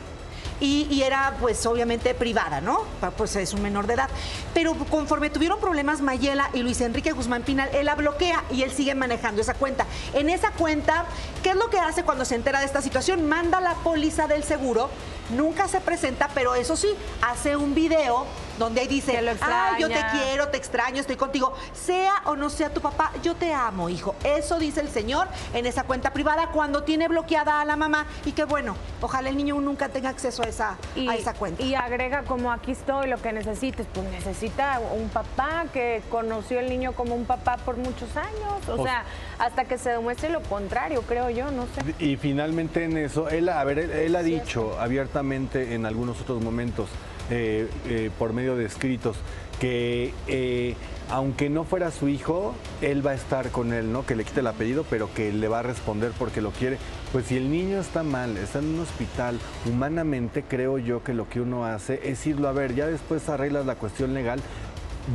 Y, era pues obviamente privada, ¿no? Pues es un menor de edad. Pero conforme tuvieron problemas Mayela y Luis Enrique Guzmán Pinal, él la bloquea y él sigue manejando esa cuenta. En esa cuenta, ¿qué es lo que hace cuando se entera de esta situación? Manda la póliza del seguro, nunca se presenta, pero eso sí, hace un video donde ahí dice, ah, yo te extraña". quiero, te extraño, estoy contigo. Sea o no sea tu papá, yo te amo, hijo. Eso dice el señor en esa cuenta privada cuando tiene bloqueada a la mamá. Y que bueno, ojalá el niño nunca tenga acceso a esa, Y, a esa cuenta. y agrega como aquí estoy, lo que necesites, pues necesita un papá que conoció el niño como un papá por muchos años, o Pues- sea, hasta que se demuestre lo contrario, creo yo, no sé. Y finalmente en eso, él, a ver, él, él ha dicho abiertamente en algunos otros momentos, eh, eh, por medio de escritos, que eh, aunque no fuera su hijo, él va a estar con él, ¿no? Que le quite el apellido, pero que le va a responder porque lo quiere. Pues si el niño está mal, está en un hospital, humanamente creo yo que lo que uno hace es irlo a ver, ya después arreglas la cuestión legal,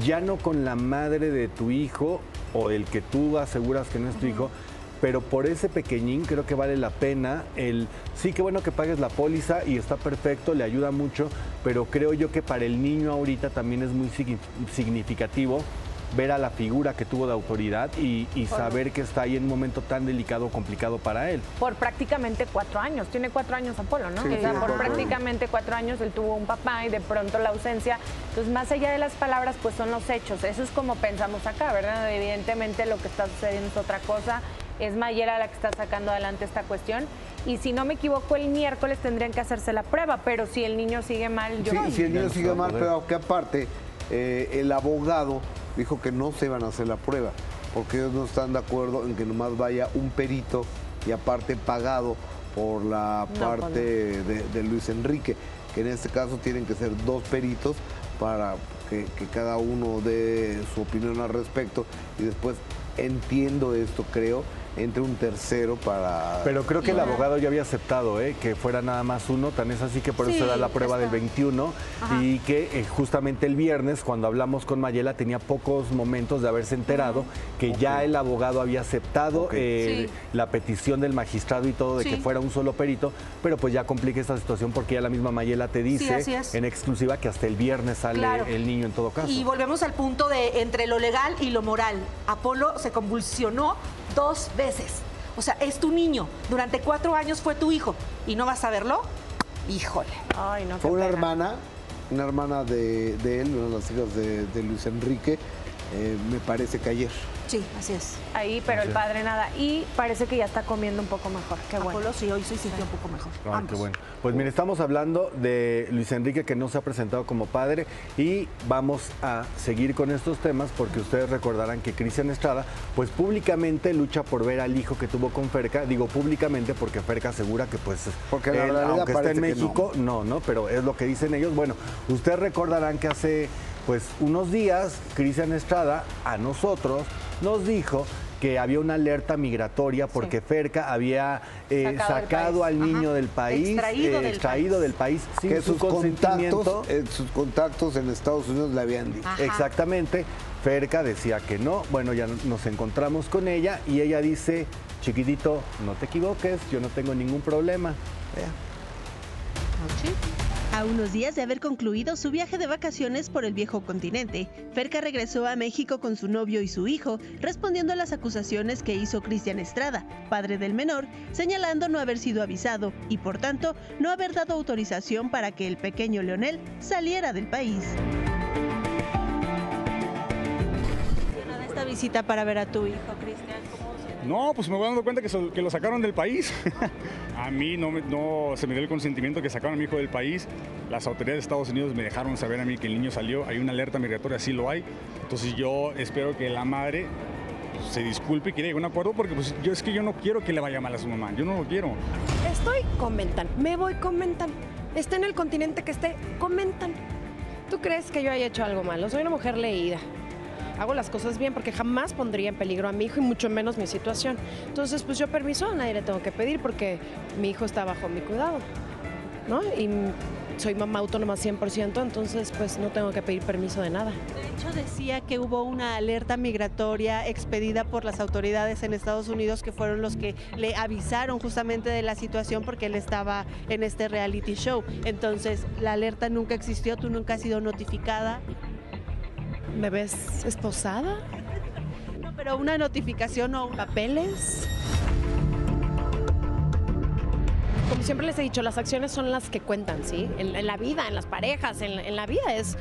ya no con la madre de tu hijo o el que tú aseguras que no es tu hijo, pero por ese pequeñín creo que vale la pena el sí que bueno que pagues la póliza y está perfecto, le ayuda mucho, pero creo yo que para el niño ahorita también es muy signi- significativo ver a la figura que tuvo de autoridad y, saber que está ahí en un momento tan delicado, complicado para él. Por prácticamente cuatro años, tiene cuatro años Apolo, ¿no? Sí, o sea, por cuatro prácticamente cuatro años él tuvo un papá y de pronto la ausencia. Entonces, más allá de las palabras, pues son los hechos. Eso es como pensamos acá, ¿verdad? Evidentemente lo que está sucediendo es otra cosa. Es Mayera la que está sacando adelante esta cuestión. Y si no me equivoco, el miércoles tendrían que hacerse la prueba, pero si el niño sigue mal, yo... Sí, si el niño sigue mal, pero que aparte, eh, el abogado dijo que no se iban a hacer la prueba, porque ellos no están de acuerdo en que nomás vaya un perito y aparte pagado por la No, parte pues de, de Luis Enrique, que en este caso tienen que ser dos peritos para que, que cada uno dé su opinión al respecto. Y después entiendo esto, creo, entre un tercero para... Pero creo que el abogado ya había aceptado ¿eh? que fuera nada más uno, tan es así que por eso Sí, se da la prueba está. del 21 Ajá. y que eh, justamente el viernes cuando hablamos con Mayela tenía pocos momentos de haberse enterado que ya el abogado había aceptado eh, Sí. la petición del magistrado y todo de que fuera un solo perito, pero pues ya complica esta situación porque ya la misma Mayela te dice en exclusiva que hasta el viernes sale Claro. el niño en todo caso. Y volvemos al punto de entre lo legal y lo moral. Apolo se convulsionó dos veces. O sea, es tu niño. Durante cuatro años fue tu hijo. ¿Y no vas a verlo? Híjole. Ay, no, Fue una hermana, una hermana de, de él, una de las hijas de, de Luis Enrique, eh, me parece que ayer. Sí, así es. Ahí, pero el padre nada. Y parece que ya está comiendo un poco mejor. Qué bueno. Apolo sí, hoy sí sintió un poco mejor. Ay, qué bueno. Pues mire, estamos hablando de Luis Enrique que no se ha presentado como padre y vamos a seguir con estos temas porque ustedes recordarán que Cristian Estrada pues públicamente lucha por ver al hijo que tuvo con Ferca. Digo públicamente porque Ferca asegura que pues Porque la él, aunque está en México, no. no, pero es lo que dicen ellos. Bueno, ustedes recordarán que hace pues unos días Cristian Estrada a nosotros nos dijo que había una alerta migratoria porque Ferca había eh, Sacado país. al niño Ajá. del país, Extraído eh, del extraído del país sin que su sus consentimiento. contactos, eh, sus contactos en Estados Unidos le habían dicho. Exactamente. Ferca decía que no. Bueno, ya nos encontramos con ella y ella dice, chiquitito, no te equivoques, yo no tengo ningún problema. A unos días de haber concluido su viaje de vacaciones por el viejo continente, Ferca regresó a México con su novio y su hijo, respondiendo a las acusaciones que hizo Cristian Estrada, padre del menor, señalando no haber sido avisado y por tanto no haber dado autorización para que el pequeño Leonel saliera del país. esta visita para ver a tu hijo, Cristian? No, pues me voy dando cuenta que, lo sacaron del país. a mí no, me- no se me dio el consentimiento que sacaron a mi hijo del país. Las autoridades de Estados Unidos me dejaron saber a mí que el niño salió. Hay una alerta migratoria, sí lo hay. Entonces yo espero que la madre pues, se disculpe y que llegue a un acuerdo porque pues, yo es que yo no quiero que le vaya mal a su mamá. Yo no lo quiero. Estoy, comentan. Me voy, comentan. Esté en el continente que esté, comentan. ¿Tú crees que yo haya hecho algo malo? Soy una mujer leída. Hago las cosas bien porque jamás pondría en peligro a mi hijo y mucho menos mi situación. Entonces, pues yo permiso a nadie le tengo que pedir porque mi hijo está bajo mi cuidado. ¿No? Y soy mamá autónoma 100%, entonces pues no tengo que pedir permiso de nada. De hecho, decía que hubo una alerta migratoria expedida por las autoridades en Estados Unidos que fueron los que le avisaron justamente de la situación porque él estaba en este reality show. Entonces, la alerta nunca existió, tú nunca has sido notificada. ¿Me ves esposada? No, pero una notificación o papeles. Como siempre les he dicho, las acciones son las que cuentan, ¿sí? En, en la vida, en las parejas, en, en la vida es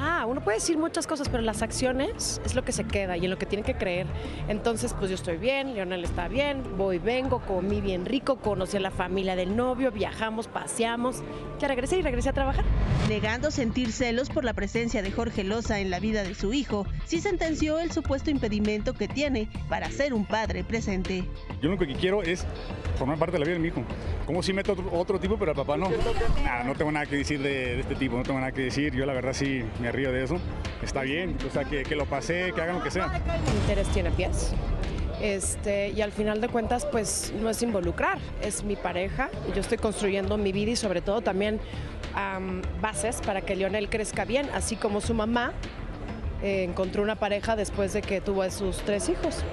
Ah, uno puede decir muchas cosas, pero las acciones es lo que se queda y en lo que tiene que creer. Entonces, pues yo estoy bien, Leonel está bien, voy, vengo, comí bien rico, conocí a la familia del novio, viajamos, paseamos. Ya regresé y regresé a trabajar. Negando sentir celos por la presencia de Jorge Loza en la vida de su hijo, sí sentenció el supuesto impedimento que tiene para ser un padre presente. Yo lo único que quiero es formar parte de la vida de mi hijo. Como si meto otro, otro tipo, pero al papá no. Nada, no tengo nada que decir de, de, este tipo, no tengo nada que decir. Yo la verdad sí me río de eso. Está bien, o sea, que, que lo pasé, que hagan lo que sea. interés tiene pies. Este, y al final de cuentas, pues no es involucrar, es mi pareja. Yo estoy construyendo mi vida y sobre todo también bases para que Lionel crezca bien, así como su mamá eh, encontró una pareja después de que tuvo a sus tres hijos.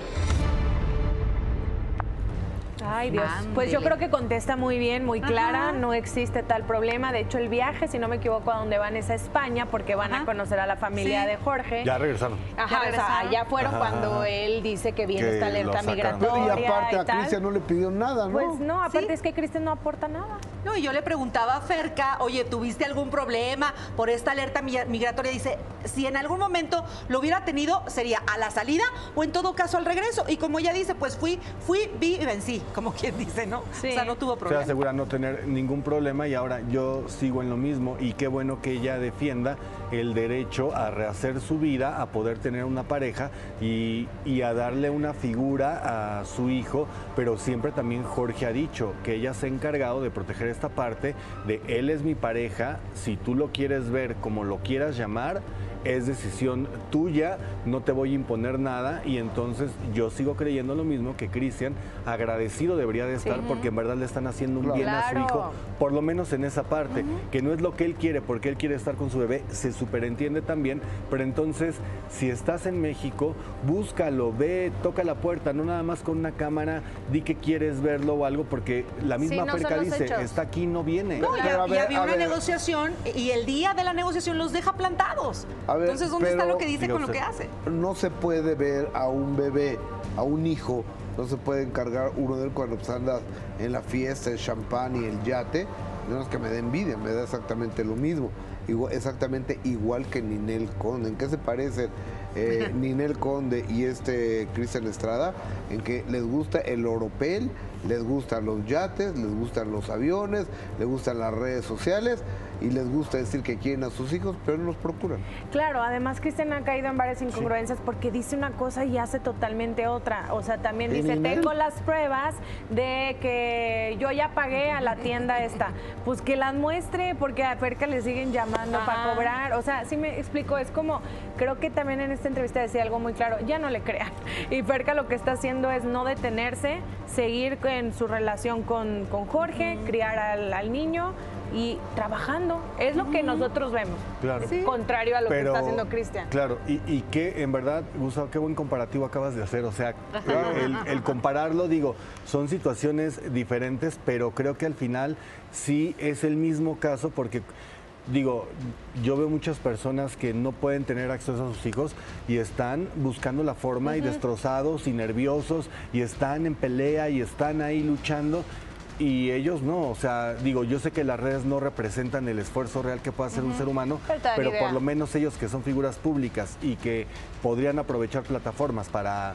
Ay, Dios. Pues yo creo que contesta muy bien, muy clara, no existe tal problema. De hecho, el viaje, si no me equivoco, a donde van es a España, porque van a conocer a la familia Sí. de Jorge. Ya regresaron. Ajá, o sea, ya fueron Ajá, cuando él dice que viene Que esta alerta migratoria. Y aparte a. Cristian no le pidió nada, ¿no? Pues no, aparte es que Cristian no aporta nada. No, y yo le preguntaba a Ferca, oye, ¿tuviste algún problema por esta alerta mi- migratoria? Dice, si en algún momento lo hubiera tenido, sería a la salida o en todo caso al regreso. Y como ella dice, pues fui, fui, vi y vencí, como quien dice, ¿no? O sea, no tuvo Se problema. asegura no tener ningún problema y ahora yo sigo en lo mismo y qué bueno que ella defienda el derecho a rehacer su vida, a poder tener una pareja y, y a darle una figura a su hijo, pero siempre también Jorge ha dicho que ella se ha encargado de proteger esta parte de él es mi pareja, si tú lo quieres ver como lo quieras llamar, es decisión tuya, no te voy a imponer nada y entonces yo sigo creyendo lo mismo que Cristian, agradecido debería de estar Sí. porque en verdad le están haciendo un bien a su hijo, por lo menos en esa parte, que no es lo que él quiere porque él quiere estar con su bebé, se superentiende también, pero entonces si estás en México, búscalo, ve, toca la puerta, no nada más con una cámara, di que quieres verlo o algo porque la misma no son perca dice, hechos. está aquí, no viene. No, ya había una negociación y el día de la negociación los deja plantados. A ver, Entonces, ¿dónde está lo que dice con lo que hace? No se puede ver a un bebé, a un hijo, no se puede encargar uno de él cuando pues, anda en la fiesta, el champán y el yate. No es que me dé envidia, me da exactamente lo mismo. Igual- exactamente igual que Ninel Conde. ¿En qué se parecen eh, Ninel Conde y este Cristian Estrada? En que les gusta el oropel, les gustan los yates, les gustan los aviones, les gustan las redes sociales y les gusta decir que quieren a sus hijos, pero no los procuran. Claro, además Cristian ha caído en varias incongruencias porque dice una cosa y hace totalmente otra. O sea, también ¿Y dice, tengo las pruebas de que yo ya pagué a la tienda esta. Pues que las muestre porque a Ferca le siguen llamando para cobrar. O sea, sí me explico, es como, creo que también en esta entrevista decía algo muy claro, ya no le crean. Y Ferca lo que está haciendo es no detenerse, seguir en su relación con, con Jorge, criar al, al niño y trabajando. Es lo que nosotros vemos. Claro. Contrario a lo que está haciendo Cristian. Claro, y, y que en verdad, Gustavo, qué buen comparativo acabas de hacer. O sea, el, el compararlo, digo, son situaciones diferentes, pero creo que al final sí es el mismo caso porque. Digo, yo veo muchas personas que no pueden tener acceso a sus hijos y están buscando la forma y destrozados y nerviosos y están en pelea y están ahí luchando y ellos no, o sea, digo, yo sé que las redes no representan el esfuerzo real que puede hacer un ser humano, Pero pero por lo menos ellos que son figuras públicas y que podrían aprovechar plataformas para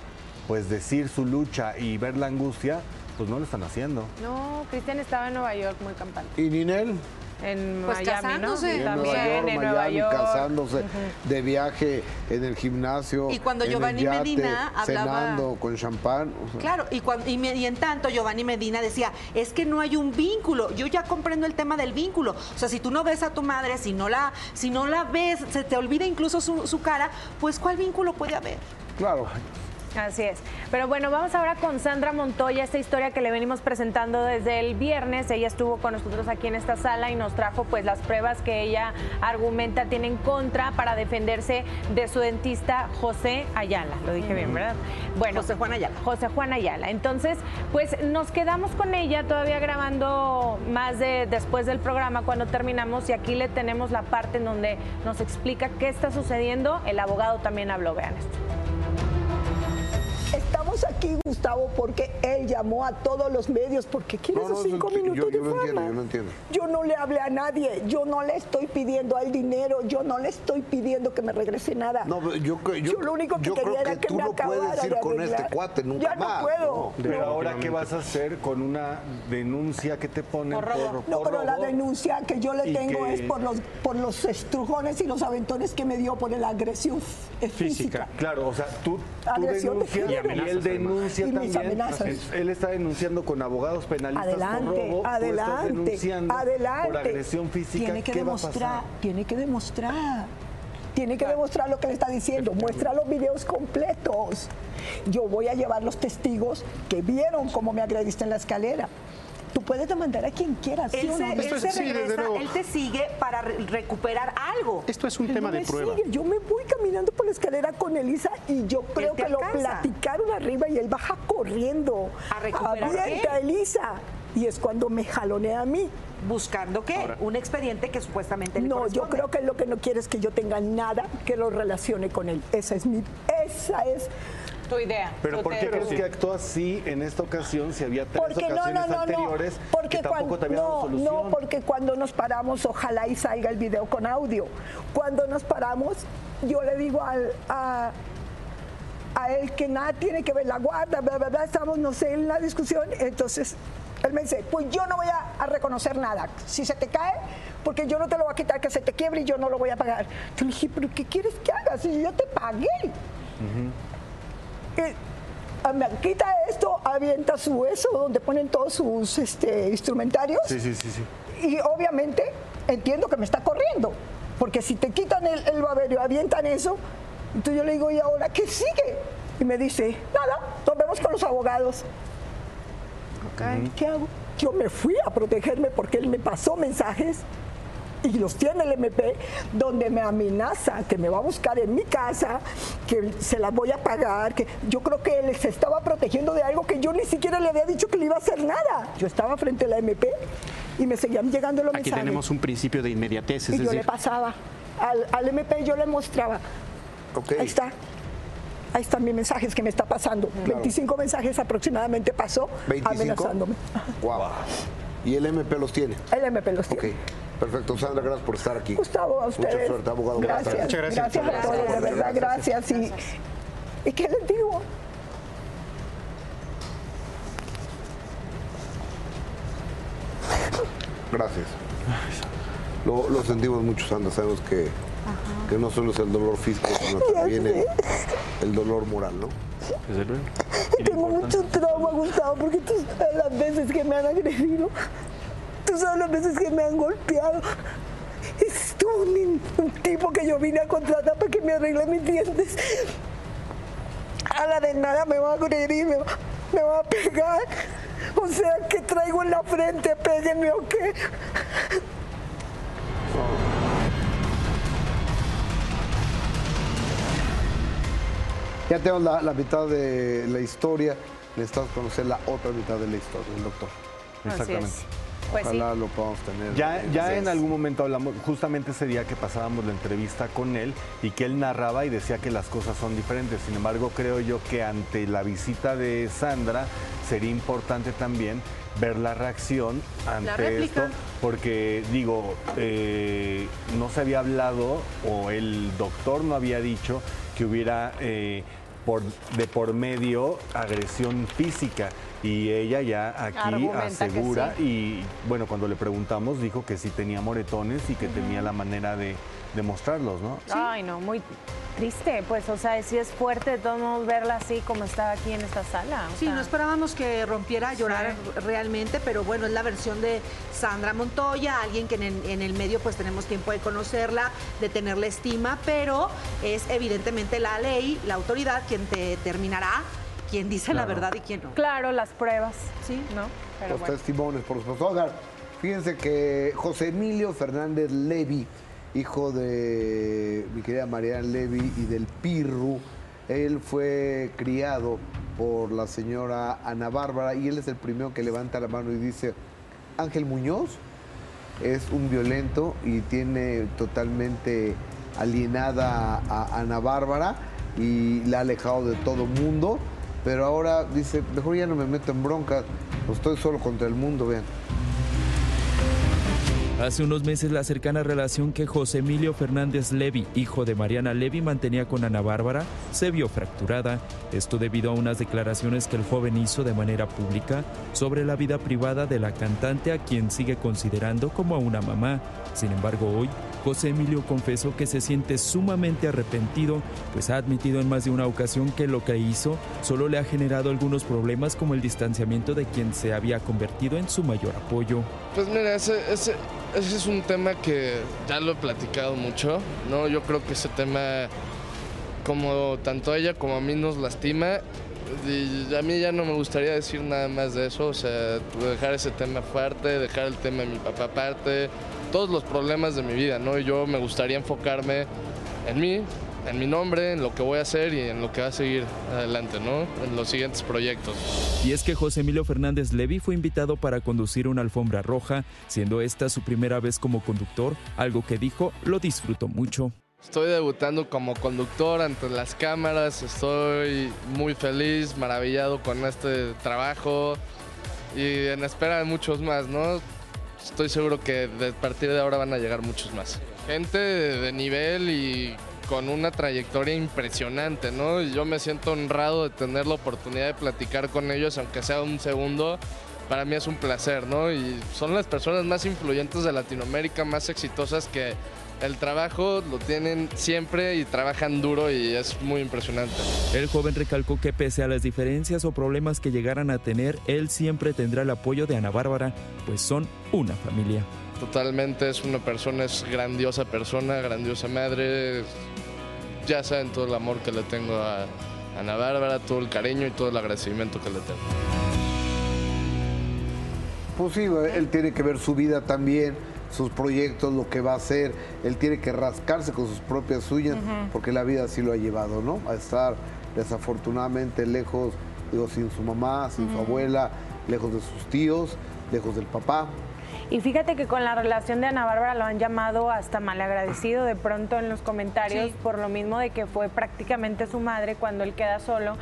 pues decir su lucha y ver la angustia, pues no lo están haciendo. No, Cristian estaba en Nueva York muy campante. ¿Y Ninel? En Pues Miami, casándose. ¿no? En También Nueva York, en Nueva Miami, York. casándose, de viaje en el gimnasio. Y cuando en el Giovanni yate, Medina hablaba- Cenando con champán. o sea, Claro, y, cuan- y, me- y en tanto Giovanni Medina decía, es que no hay un vínculo. Yo ya comprendo el tema del vínculo. O sea, si tú no ves a tu madre, si no la, si no la ves, se te olvida incluso su, su cara, pues ¿cuál vínculo puede haber? Claro. Así es. Pero bueno, vamos ahora con Sandra Montoya, esta historia que le venimos presentando desde el viernes. Ella estuvo con nosotros aquí en esta sala y nos trajo pues las pruebas que ella argumenta tiene en contra para defenderse de su dentista José Ayala. Lo dije bien, ¿verdad? Bueno, José Juan Ayala. José Juan Ayala. Entonces, pues nos quedamos con ella todavía grabando más de después del programa cuando terminamos y aquí le tenemos la parte en donde nos explica qué está sucediendo. El abogado también habló, vean esto. Aquí, Gustavo, porque él llamó a todos los medios porque quiere No, no, esos cinco yo- minutos yo, de yo fama. entiendo, yo no entiendo. Yo no le hablé a nadie, yo no le estoy pidiendo al dinero, yo no le estoy pidiendo que me regrese nada. No, yo, creo- yo, Yo lo único que quería era que tú me no puedes acabara ir con este cuate nunca Ya no más. puedo. Pero ahora, ¿qué vas a hacer con una denuncia que te ponen por, por No, pero la robo? denuncia que yo le y tengo que- es por los, por los estrujones y los aventones que me dio por la agresión f- física. Claro, o sea, tú, tú Agresión de denuncias género. y, él denuncia Y mis también. amenazas. Él está denunciando con abogados penalistas Adelante, por robo. adelante, denunciando adelante. por agresión física. Tiene que ¿Qué va a demostrar, pasar? tiene que demostrar. Tiene que demostrar lo que le está diciendo. Muestra los videos completos. Yo voy a llevar los testigos que vieron cómo me agrediste en la escalera. Tú puedes demandar a quien quieras. ¿sí Él o se, él se regresa, él te sigue para re- recuperar algo. Esto es un Él tema no de prueba. sigue. Yo me voy caminando por la escalera con Elisa y yo creo que lo platicaron arriba y él baja corriendo. ¿A recuperar Avienta Elisa. Y es cuando me jalonea a mí. ¿Buscando qué? Ahora. Un expediente que supuestamente le No, yo creo que lo que no quiere es que yo tenga nada que lo relacione con él. Esa es mi, esa es. Tu idea. Pero ¿por qué crees que actuó así en esta ocasión si había tres Porque no, no, ocasiones no, no. anteriores Porque que tampoco cuando, te había dado no, solución? no, porque cuando nos paramos, ojalá y salga el video con audio. Cuando nos paramos, yo le digo al, a, a él que nada tiene que ver la guarda, bla, bla, bla, estamos, no sé, en la discusión. Entonces, él me dice, pues yo no voy a, a reconocer nada. Si se te cae, porque yo no te lo voy a quitar, que se te quiebre y yo no lo voy a pagar. Yo le dije, pero ¿qué quieres que haga? Si yo te pagué. Ah, me quita esto, avienta su hueso donde ponen todos sus este, instrumentarios Sí, sí, sí, sí. y obviamente entiendo que me está corriendo, porque si te quitan el, el babero avientan eso, entonces yo le digo, ¿y ahora qué sigue? Y me dice, nada, nos vemos con los abogados. ¿Qué hago? Yo me fui a protegerme porque él me pasó mensajes y los tiene el MP, donde me amenaza que me va a buscar en mi casa, que se las voy a pagar, que yo creo que él se estaba protegiendo de algo que yo ni siquiera le había dicho que le iba a hacer nada. Yo estaba frente a la MP y me seguían llegando los Aquí mensajes. tenemos un principio de inmediatez, es y yo le pasaba al, al MP, yo le mostraba. Ahí está. Ahí están mis mensajes que me está pasando. 25 mensajes aproximadamente pasó 25. amenazándome. Guau. Y el MP los tiene. El MP los tiene. Ok. Perfecto, Sandra, gracias por estar aquí. Gustavo, a ustedes. Mucha suerte, abogado. Gracias. Gracias, a todos, de verdad, gracias. Y, ¿Y qué les digo? Gracias. Lo, lo sentimos mucho, Sandra. Sabemos que, que no solo es el dolor físico, sino también el, el dolor moral, ¿no? Tengo mucho trauma, Gustavo, porque tú sabes las veces que me han agredido. Tú sabes las veces que me han golpeado. Es tú un, un tipo que yo vine a contratar para que me arregle mis dientes. A la de nada me va a agredir, me va, me va a pegar. O sea, que traigo en la frente? Péguenme o qué. Ya tenemos la, la mitad de la historia. Necesitamos conocer la otra mitad de la historia, el doctor. Exactamente. Pues sí. Ojalá lo podamos tener. Ya, ya Así en algún momento hablamos, justamente ese día que pasábamos la entrevista con él y que él narraba y decía que las cosas son diferentes. Sin embargo, creo yo que ante la visita de Sandra sería importante también ver la reacción ante esto, porque digo, eh, no se había hablado o el doctor no había dicho que hubiera eh, por, de por medio agresión física. Y ella ya aquí Argumenta asegura sí. y bueno, cuando le preguntamos dijo que sí tenía moretones y que tenía la manera de, de mostrarlos, ¿no? Ay, no, muy triste, pues, o sea, sí es fuerte de todos modos verla así como está aquí en esta sala. o Sí, sea. no esperábamos que rompiera a llorar realmente, pero bueno, es la versión de Sandra Montoya, alguien que en el, en el medio pues tenemos tiempo de conocerla, de tenerle estima, pero es evidentemente la ley, la autoridad quien te determinará quién dice la verdad y quién no. Claro, las pruebas. Sí, ¿no? Pero los bueno. testimonios, por supuesto. Fíjense que José Emilio Fernández Levi, hijo de mi querida Mariana Levi y del Pirru, él fue criado por la señora Ana Bárbara y él es el primero que levanta la mano y dice, Ángel Muñoz es un violento y tiene totalmente alienada a Ana Bárbara y la ha alejado de todo mundo, pero ahora dice, mejor ya no me meto en broncas, estoy solo contra el mundo, vean. Hace unos meses la cercana relación que José Emilio Fernández Levi, hijo de Mariana Levi, mantenía con Ana Bárbara se vio fracturada. Esto debido a unas declaraciones que el joven hizo de manera pública sobre la vida privada de la cantante a quien sigue considerando como a una mamá. Sin embargo, hoy José Emilio confesó que se siente sumamente arrepentido, pues ha admitido en más de una ocasión que lo que hizo solo le ha generado algunos problemas como el distanciamiento de quien se había convertido en su mayor apoyo. Pues mira, ese, ese es un tema que ya lo he platicado mucho, ¿no? Yo creo que ese tema, como tanto a ella como a mí nos lastima, a mí ya no me gustaría decir nada más de eso, o sea, dejar ese tema aparte, dejar el tema de mi papá aparte, todos los problemas de mi vida, ¿no? Yo me gustaría enfocarme en mí, en mi nombre, en lo que voy a hacer y en lo que va a seguir adelante, ¿no? En los siguientes proyectos. Y es que José Emilio Fernández Levi fue invitado para conducir una alfombra roja, siendo esta su primera vez como conductor, algo que dijo lo disfrutó mucho. Estoy debutando como conductor ante las cámaras, estoy muy feliz, maravillado con este trabajo y en espera de muchos más, ¿no? Estoy seguro que de partir de ahora van a llegar muchos más. Gente de nivel y con una trayectoria impresionante, ¿no? Y Yo me siento honrado de tener la oportunidad de platicar con ellos, aunque sea un segundo. Para mí es un placer, ¿no? Y son las personas más influyentes de Latinoamérica, más exitosas que el trabajo lo tienen siempre y trabajan duro y es muy impresionante. El joven recalcó que pese a las diferencias o problemas que llegaran a tener, él siempre tendrá el apoyo de Ana Bárbara, pues son una familia. Totalmente, es una persona, es grandiosa persona, grandiosa madre. Ya saben todo el amor que le tengo a Ana Bárbara, todo el cariño y todo el agradecimiento que le tengo. Pues sí, él tiene que ver su vida también, sus proyectos, lo que va a hacer. Él tiene que rascarse con sus propias uñas, porque la vida así lo ha llevado, ¿no? A estar desafortunadamente lejos, digo, sin su mamá, sin su abuela, lejos de sus tíos, lejos del papá. Y fíjate que con la relación de Ana Bárbara lo han llamado hasta malagradecido de pronto en los comentarios Sí. por lo mismo de que fue prácticamente su madre cuando él queda solo.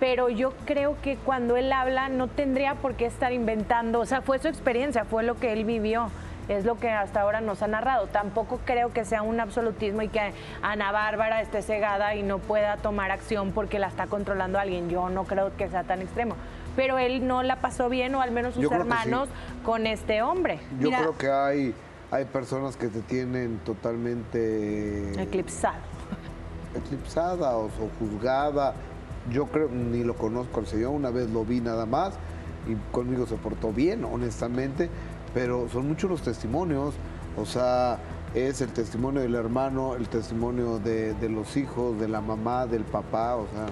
Pero yo creo que cuando él habla no tendría por qué estar inventando, o sea, fue su experiencia, fue lo que él vivió. Es lo que hasta ahora nos ha narrado. Tampoco creo que sea un absolutismo y que Ana Bárbara esté cegada y no pueda tomar acción porque la está controlando alguien. Yo no creo que sea tan extremo. Pero él no la pasó bien, o al menos sus Yo creo que sí. hermanos, con este hombre. Yo creo que hay, hay personas que te tienen totalmente Eclipsado. eclipsada o, o juzgada. Yo creo, ni lo conozco al señor, una vez lo vi nada más y conmigo se portó bien, honestamente, pero son muchos los testimonios, o sea, es el testimonio del hermano, el testimonio de, de los hijos, de la mamá, del papá, o sea...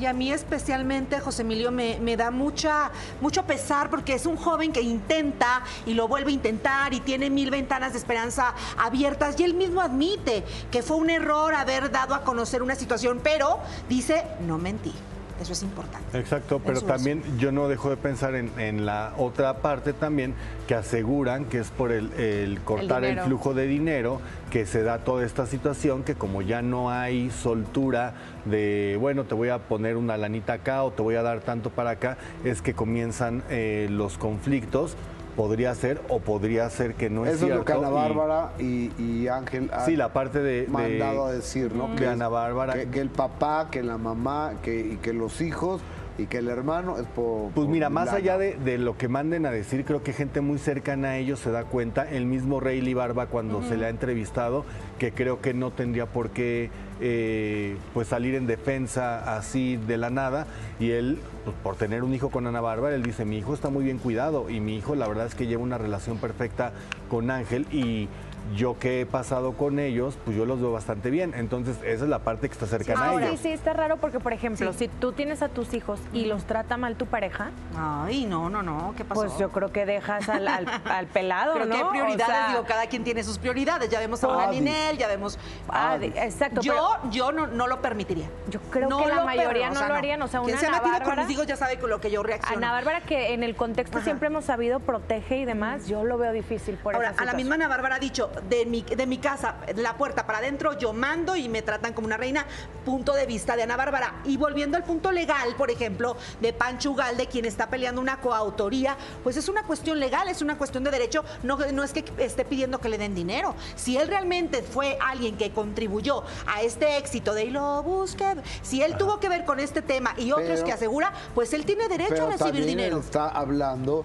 Y a mí especialmente, José Emilio, me, me da mucha, mucho pesar porque es un joven que intenta y lo vuelve a intentar y tiene mil ventanas de esperanza abiertas y él mismo admite que fue un error haber dado a conocer una situación, pero dice, no mentí. Eso es importante. Exacto, pero Eso es. también yo no dejo de pensar en, en la otra parte también que aseguran que es por el, el cortar el, flujo de dinero que se da toda esta situación, que como ya no hay soltura de, bueno, te voy a poner una lanita acá o te voy a dar tanto para acá, es que comienzan eh, los conflictos. Podría ser o podría ser que no es Eso es cierto. lo que Ana Bárbara y, y Ángel han Sí, la parte de- de- mandado a decir, ¿no? de Que Ana Bárbara. Que, que el papá, que la mamá que, y que los hijos y que el hermano es por. Pues por mira, más lana. allá de, de lo que manden a decir, creo que gente muy cercana a ellos se da cuenta. El mismo Rayleigh Barba cuando se le ha entrevistado, que creo que no tendría por qué eh, pues salir en defensa así de la nada. Y él, pues, por tener un hijo con Ana Bárbara, él dice, mi hijo está muy bien cuidado. Y mi hijo la verdad es que lleva una relación perfecta con Ángel y... Yo que he pasado con ellos, pues yo los veo bastante bien. Entonces, esa es la parte que está cercana a Ahora ellos. sí, sí, está raro porque, por ejemplo, si tú tienes a tus hijos y los trata mal tu pareja, Ay, no, no, no, ¿qué pasó? pues yo creo que dejas al, al- al pelado, Creo ¿no? que hay prioridades, O sea, digo, cada quien tiene sus prioridades. Ya vemos a Adi. Ninel, ya vemos. Ah, de- exacto, Yo, yo no, no lo permitiría. Yo creo que la mayoría no lo harían, o sea, Quien una se ha Ana metido con Bárbara- mis hijos ya sabe con lo que yo reacciono. Ana Bárbara, que en el contexto siempre hemos sabido protege y demás, yo lo veo difícil por Ahora, esa a la misma Ana Bárbara ha dicho, de mi, de mi casa, la puerta para adentro, yo mando y me tratan como una reina. Punto de vista de Ana Bárbara. Y volviendo al punto legal, por ejemplo, de Pancho Ugalde, quien está peleando una coautoría, pues es una cuestión legal, es una cuestión de derecho. No, no es que esté pidiendo que le den dinero. Si él realmente fue alguien que contribuyó a este éxito de y lo busque, si él tuvo que ver con este tema y otros Pero- que asegura, pues él tiene derecho Pero a recibir también dinero. está hablando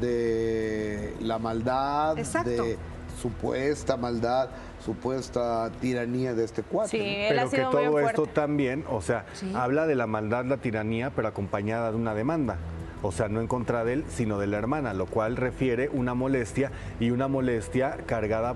de la maldad, Exacto. de supuesta maldad, supuesta tiranía de este cuate. ¿no? pero que todo esto también, o sea, habla de la maldad, la tiranía, pero acompañada de una demanda. O sea, no en contra de él, sino de la hermana, lo cual refiere una molestia y una molestia cargada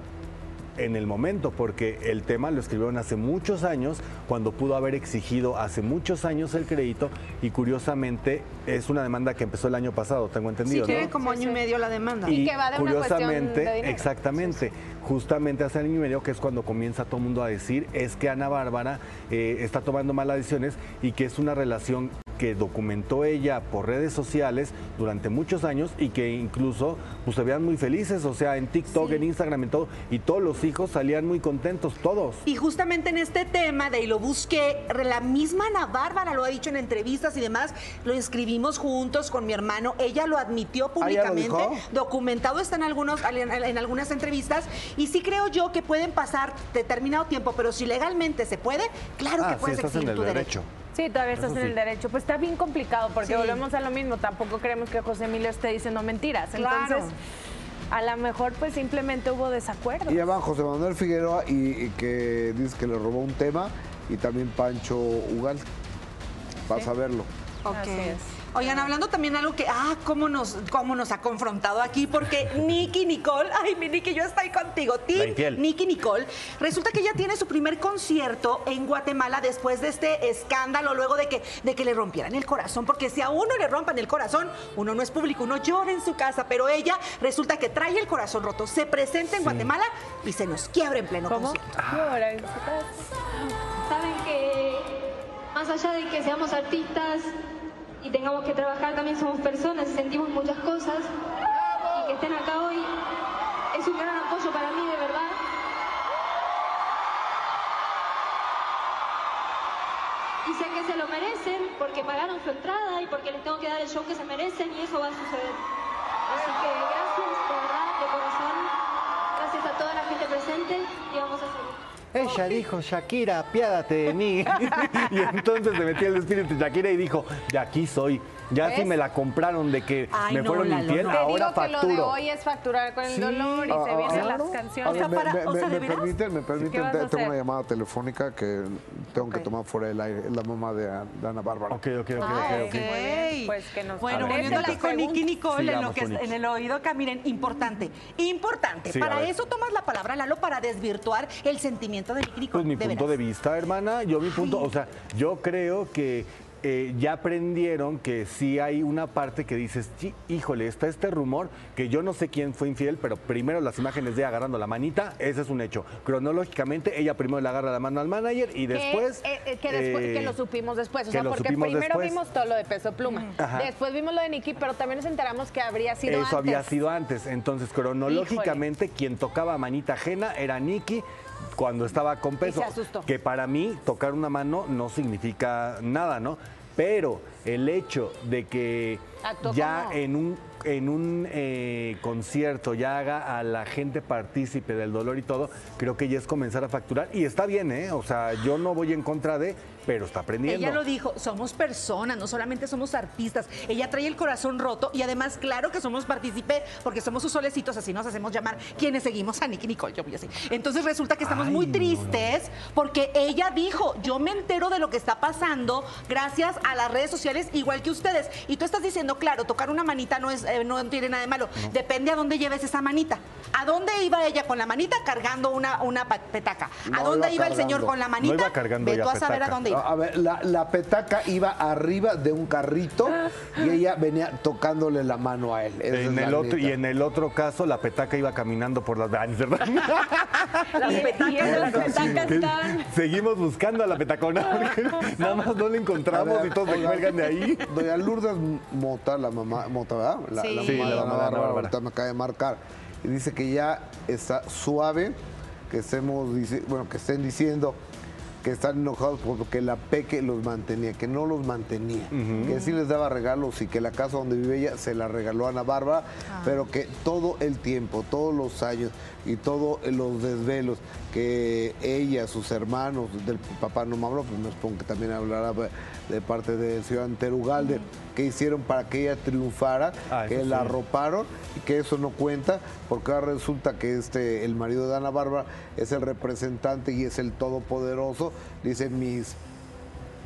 en el momento, porque el tema lo escribieron hace muchos años, cuando pudo haber exigido hace muchos años el crédito y curiosamente es una demanda que empezó el año pasado, tengo Sí, entendido. ¿no? tiene como año y medio la demanda. Y curiosamente, exactamente, justamente hace año y medio que es cuando comienza todo el mundo a decir es que Ana Bárbara eh, está tomando malas decisiones y que es una relación que documentó ella por redes sociales durante muchos años y que incluso pues se vean muy felices, o sea, en TikTok, en Instagram, en todo, y todos los hijos salían muy contentos, todos. Y justamente en este tema de y lo busqué, la misma Ana Bárbara lo ha dicho en entrevistas y demás, lo escribimos juntos con mi hermano, ella lo admitió ¿Ah, lo públicamente, documentado está en, algunos, en, en algunas entrevistas, y sí creo yo que pueden pasar determinado tiempo, pero si legalmente se puede, claro Ah, que sí, puedes en exigir el tu derecho. derecho. Sí, todavía estás en el sí. derecho. Pues está bien complicado porque Sí. volvemos a lo mismo. Tampoco creemos que José Emilio esté diciendo mentiras. Claro. Entonces, a lo mejor pues simplemente hubo desacuerdo. Y abajo José Manuel Figueroa y, y que dice que le robó un tema y también Pancho Ugal. Vas a verlo. Ok. Oigan, hablando también algo que, ah, cómo nos, cómo nos ha confrontado aquí, porque Nicky Nicole, ay, mi Nicky, yo estoy contigo, infiel. Nicky Nicole, resulta que ella tiene su primer concierto en Guatemala después de este escándalo, luego de que, de que le rompieran el corazón, porque si a uno le rompan el corazón, uno no es público, uno llora en su casa, pero ella resulta que trae el corazón roto, se presenta en Guatemala y se nos quiebra en pleno concierto. Saben que más allá de que seamos artistas y tengamos que trabajar, también somos personas sentimos muchas cosas. Y que estén acá hoy es un gran apoyo para mí, de verdad. Y sé que se lo merecen porque pagaron su entrada y porque les tengo que dar el show que se merecen y eso va a suceder. Así que gracias, Ella dijo, Shakira, apiádate de mí. y entonces se metió el espíritu de Shakira y dijo, de aquí soy. Ya ¿Ves? si me la compraron de que Ay, me no, fueron infiel, no. Te ahora digo que lo de facturo. hoy es facturar con el Sí. dolor y Ah, se ah, vienen ah, las canciones. Ver, me, me- o sea, me- permiten, me ¿Qué permiten, tengo una llamada telefónica que tengo que tomar fuera del aire. Es la mamá de, de Ana Bárbara. Ok, ok, ok, Ah, ok, ok. Muy bien, Pues que nos Bueno, volviendo aquí con Nicky. Nicole, en, lo que es- en el oído acá, miren, importante, importante. Sí, para eso tomas la palabra, Lalo, para desvirtuar el sentimiento de Nicky Nicole. Pues mi punto de vista, hermana, yo mi punto, o sea, yo creo que eh, ya aprendieron que sí hay una parte que dices, "Sí, híjole, está este rumor que yo no sé quién fue infiel, pero primero las imágenes de ella agarrando la manita, ese es un hecho. Cronológicamente, ella primero le agarra la mano al manager y Que- después... eh, eh, que, después- que lo supimos después, o que sea, lo porque primero después. vimos todo lo de peso pluma, Ajá. después vimos lo de Nicky, pero también nos enteramos que habría sido Eso antes. había sido antes. Entonces, cronológicamente, quien tocaba manita ajena era Nicky cuando estaba con peso. se asustó. Que para mí, tocar una mano no significa nada, ¿no? Pero el hecho de que Actuó ya como- en un en un eh, concierto ya haga a la gente partícipe del dolor y todo, creo que ya es comenzar a facturar. Y está bien, ¿eh? O sea, yo no voy en contra de, pero está aprendiendo. Ella lo dijo, somos personas, no solamente somos artistas. Ella trae el corazón roto y además, claro que somos partícipe porque somos sus solecitos, así nos hacemos llamar quienes seguimos a Nicky Nicole, yo voy así. Entonces resulta que estamos Ay, muy no, tristes porque ella dijo, yo me entero de lo que está pasando gracias a las redes sociales igual que ustedes. Y tú estás diciendo, claro, tocar una manita no, es, eh, no tiene nada de malo. Depende a dónde lleves esa manita. ¿A dónde iba ella con la manita cargando una, una petaca? ¿A No dónde iba iba el señor con la No manita? iba cargando Ve ella tú a saber a petaca. dónde iba. A ver, la, la petaca iba arriba de un carrito y ella venía tocándole la mano a él. En el otro, y en el otro caso, la petaca iba caminando por las... Ah, ¿verdad? Las petacas, las petacas están. Seguimos buscando a la petacona. porque Nada más no la encontramos y todos se cuelgan de ahí. Doña Lourdes Mota, la mamá, Mota, ¿verdad? La, Sí. la Sí, mamá la de mamá Ana de Ana Bárbara, Bárbara. ahorita me acaba de marcar. Y dice que ya está suave, que estemos, bueno, que estén diciendo que están enojados porque la Peque los mantenía, que no los mantenía, que sí les daba regalos y que la casa donde vive ella se la regaló a Ana Bárbara, pero que todo el tiempo, todos los años y todos los desvelos que ella, sus hermanos, del papá no me habló, pues me supongo que también hablará de parte del señor Anterugalde, que hicieron para que ella triunfara, Ah, que la sí. arroparon y que eso no cuenta, porque ahora resulta que este, el marido de Ana Bárbara es el representante y es el todopoderoso, dicen mis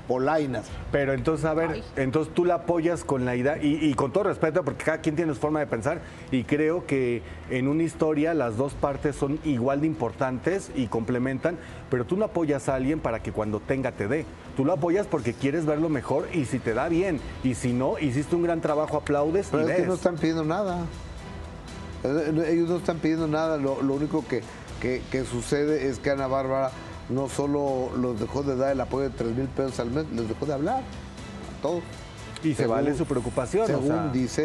polainas. Pero entonces, a ver, entonces tú la apoyas con la idea, y, y con todo respeto, porque cada quien tiene su forma de pensar, y creo que en una historia las dos partes son igual de importantes y complementan, pero tú no apoyas a alguien para que cuando tenga te dé. Tú lo apoyas porque quieres verlo mejor y si te da bien, y si no, hiciste un gran trabajo, aplaudes Pero y es que ves. no están pidiendo nada. Eh, Ellos no están pidiendo nada. Lo, lo único que, que- que sucede es que Ana Bárbara no solo los dejó de dar el apoyo de 3 mil pesos al mes, les dejó de hablar a todos. Y se vale su preocupación, o Según sea. dice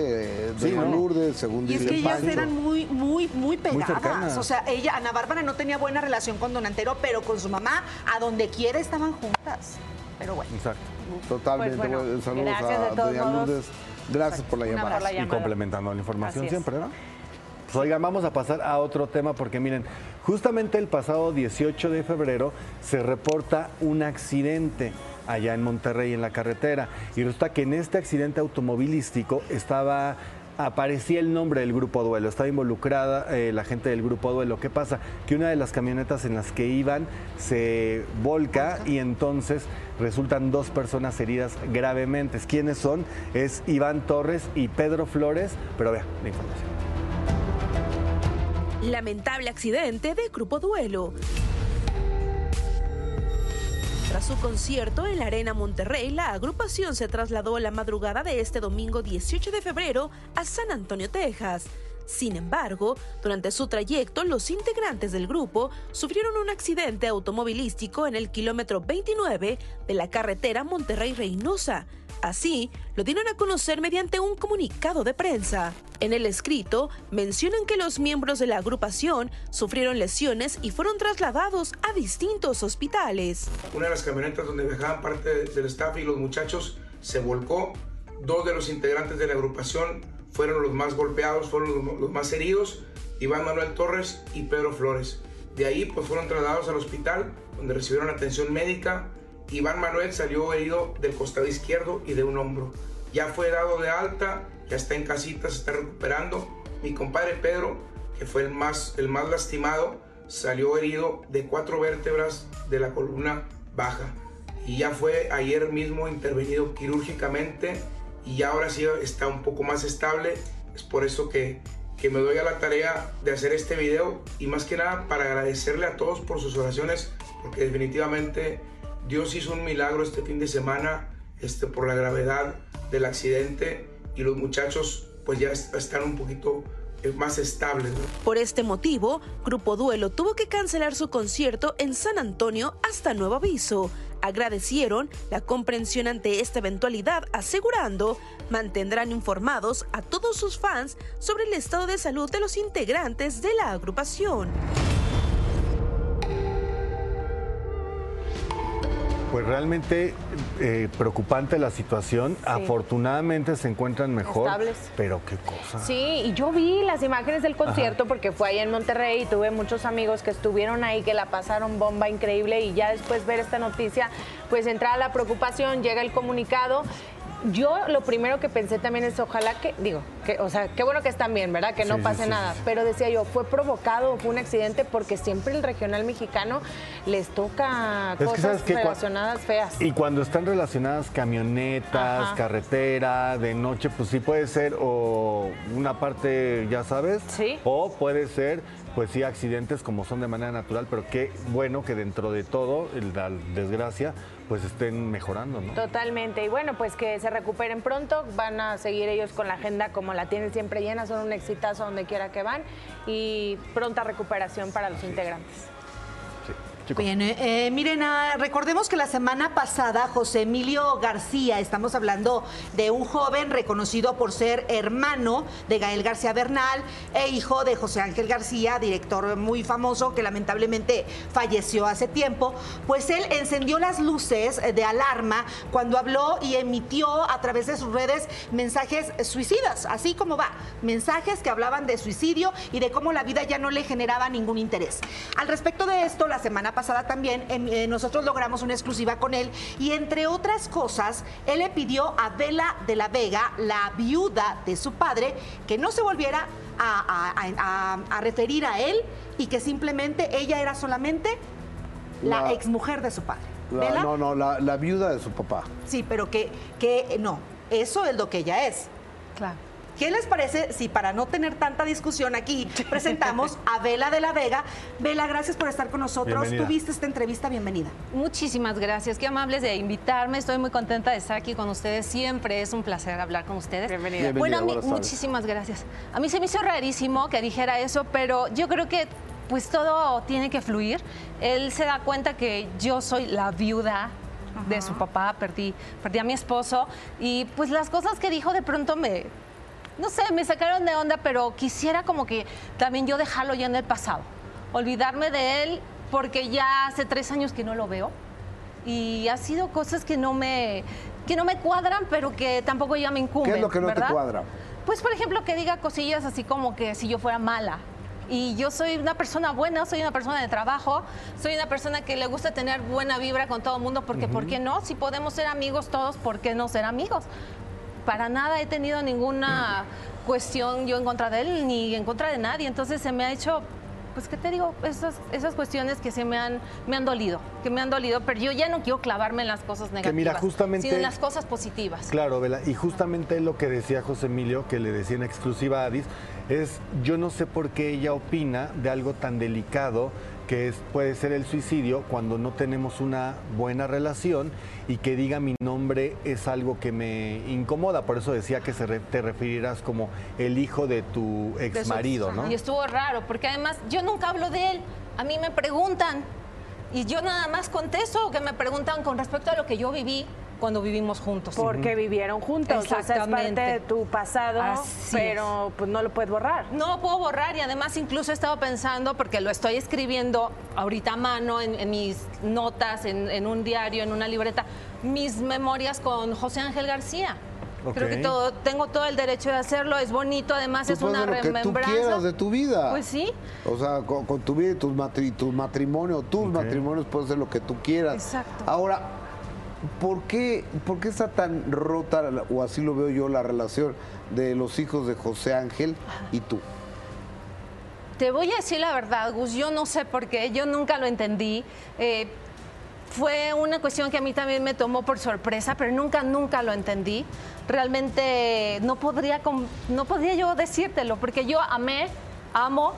eh, Sí. Lourdes, según Y es dice que ellas Pancho. eran muy, muy, muy pegadas. o sea, ella, Ana Bárbara no tenía buena relación con Don Antero, pero con su mamá, a donde quiera estaban juntas. Pero bueno. Exacto. Totalmente. Pues bueno, saludos a todos doña. Lourdes. Gracias por la llamada. por la Y llamada. complementando la información siempre, ¿no? Pues oigan, vamos a pasar a otro tema porque miren, justamente el pasado 18 de febrero se reporta un accidente allá en Monterrey en la carretera y resulta que en este accidente automovilístico estaba aparecía el nombre del grupo Duelo, estaba involucrada eh, la gente del grupo Duelo. ¿Qué pasa? Que una de las camionetas en las que iban se volca y entonces resultan dos personas heridas gravemente. ¿Quiénes son? Es Iván Torres y Pedro Flores, pero vea la información. Lamentable accidente de Grupo Duelo. Tras su concierto en la Arena Monterrey, la agrupación se trasladó la madrugada de este domingo 18 de febrero a San Antonio, Texas. Sin embargo, durante su trayecto, los integrantes del grupo sufrieron un accidente automovilístico en el kilómetro 29 de la carretera Monterrey-Reynosa. Así, lo dieron a conocer mediante un comunicado de prensa. En el escrito, mencionan que los miembros de la agrupación sufrieron lesiones y fueron trasladados a distintos hospitales. Una de las camionetas donde viajaban parte del staff y los muchachos se volcó. Dos de los integrantes de la agrupación fueron los más golpeados, fueron los, más heridos, Iván Manuel Torres y Pedro Flores. De ahí pues fueron trasladados al hospital donde recibieron atención médica. Iván Manuel salió herido del costado izquierdo y de un hombro. Ya fue dado de alta, ya está en casita, se está recuperando. Mi compadre Pedro, que fue el más, el más lastimado, salió herido de cuatro vértebras de la columna baja. Y ya fue ayer mismo intervenido quirúrgicamente y ya ahora sí está un poco más estable. Es por eso que, que me doy a la tarea de hacer este video y más que nada para agradecerle a todos por sus oraciones, porque definitivamente Dios hizo un milagro este fin de semana este, por la gravedad del accidente y los muchachos pues ya est- están un poquito eh, más estables. Por este motivo, Grupo Duelo tuvo que cancelar su concierto en San Antonio hasta nuevo aviso. Agradecieron la comprensión ante esta eventualidad, asegurando mantendrán informados a todos sus fans sobre el estado de salud de los integrantes de la agrupación. Pues realmente eh, preocupante la situación. Afortunadamente se encuentran mejor. Estables. Pero qué cosa. Sí, y yo vi las imágenes del concierto porque fue ahí en Monterrey y tuve muchos amigos que estuvieron ahí, que la pasaron bomba increíble y ya después ver esta noticia, pues entra la preocupación, llega el comunicado. Yo lo primero que pensé también es ojalá que, digo, que, o sea, qué bueno que están bien, ¿verdad? Que no Sí, sí, pase sí, nada. sí. Pero decía yo, fue provocado, fue un accidente porque siempre el regional mexicano les toca Es cosas relacionadas feas. Y cuando están relacionadas camionetas, Ajá. carretera, de noche, pues sí puede ser o una parte, ya sabes, o puede ser, pues sí, accidentes como son de manera natural, pero qué bueno que dentro de todo, la desgracia, pues estén mejorando, ¿no? Totalmente. Y bueno, pues que se recuperen pronto. Van a seguir ellos con la agenda como la tienen siempre llena. Son un exitazo donde quiera que van. Y pronta recuperación para los integrantes. Bien, eh, eh, miren, ah, recordemos que la semana pasada José Emilio García, estamos hablando de un joven reconocido por ser hermano de Gael García Bernal e hijo de José Ángel García, director muy famoso que lamentablemente falleció hace tiempo, pues él encendió las luces de alarma cuando habló y emitió a través de sus redes mensajes suicidas, así como va, mensajes que hablaban de suicidio y de cómo la vida ya no le generaba ningún interés. Al respecto de esto, la semana pasada también em, eh, nosotros logramos una exclusiva con él y entre otras cosas, él le pidió a Vela de la Vega, la viuda de su padre, que no se volviera a, a- a- a referir a él y que simplemente ella era solamente la, La- exmujer de su padre. La- ¿Vela? no, no, la, la viuda de su papá. Sí, pero que, que no, eso es lo que ella es. Claro. ¿Qué les parece si para no tener tanta discusión aquí presentamos a Vela de la Vega? Vela, gracias por estar con nosotros. Bienvenida. Tuviste esta entrevista, bienvenida. Muchísimas gracias, qué amables de invitarme. Estoy muy contenta de estar aquí con ustedes. Siempre es un placer hablar con ustedes. Bienvenida. Bueno, Bienvenida, a mí- muchísimas gracias. A mí se me hizo rarísimo que dijera eso, pero yo creo que pues todo tiene que fluir. Él se da cuenta que yo soy la viuda de su papá, perdí, perdí a mi esposo y pues las cosas que dijo de pronto me, no sé, me sacaron de onda, pero quisiera como que también yo dejarlo ya en el pasado, olvidarme de él porque ya hace tres años que no lo veo y ha sido cosas que no me, que no me cuadran, pero que tampoco ya me incumben. ¿Qué es lo que no ¿verdad? te cuadra? Pues, por ejemplo, que diga cosillas así como que si yo fuera mala. Y yo soy una persona buena, soy una persona de trabajo, soy una persona que le gusta tener buena vibra con todo el mundo, porque ¿por qué no? Si podemos ser amigos todos, ¿por qué no ser amigos? Para nada he tenido ninguna cuestión yo en contra de él, ni en contra de nadie. Entonces se me ha hecho, pues, ¿qué te digo? Esas, esas cuestiones que se me han, me han dolido, que me han dolido, pero yo ya no quiero clavarme en las cosas negativas, mira, justamente- sino en las cosas positivas. Claro, Vela, y justamente lo que decía José Emilio, que le decía en exclusiva a Adis, es yo no sé por qué ella opina de algo tan delicado que es, puede ser el suicidio cuando no tenemos una buena relación y que diga mi nombre es algo que me incomoda. Por eso decía que se re- te referirás como el hijo de tu ex marido, ¿no? Y estuvo raro, porque además yo nunca hablo de él. A mí me preguntan y yo nada más contesto que me preguntan con respecto a lo que yo viví cuando vivimos juntos. Porque vivieron juntos. O sea, es parte Exactamente. de tu pasado, Así pero pues no lo puedes borrar. No lo puedo borrar y además incluso he estado pensando, porque lo estoy escribiendo ahorita a mano en, en mis notas, en, en un diario, en una libreta, mis memorias con José Ángel García. Creo que todo, tengo todo el derecho de hacerlo, es bonito, además Tú es una lo que tú remembranza. quieras de tu vida. Pues sí. O sea, con, con tu vida y tus, matri, tus matrimonios, tus matrimonios puedes hacer lo que tú quieras. Exacto. Ahora, ¿por qué, ¿por qué está tan rota, o así lo veo yo, la relación de los hijos de José Ángel y tú? Te voy a decir la verdad, Gus, yo no sé por qué, yo nunca lo entendí. Eh, fue una cuestión que a mí también me tomó por sorpresa, pero nunca, nunca lo entendí. Realmente no podría, no podría yo decírtelo, porque yo amé, amo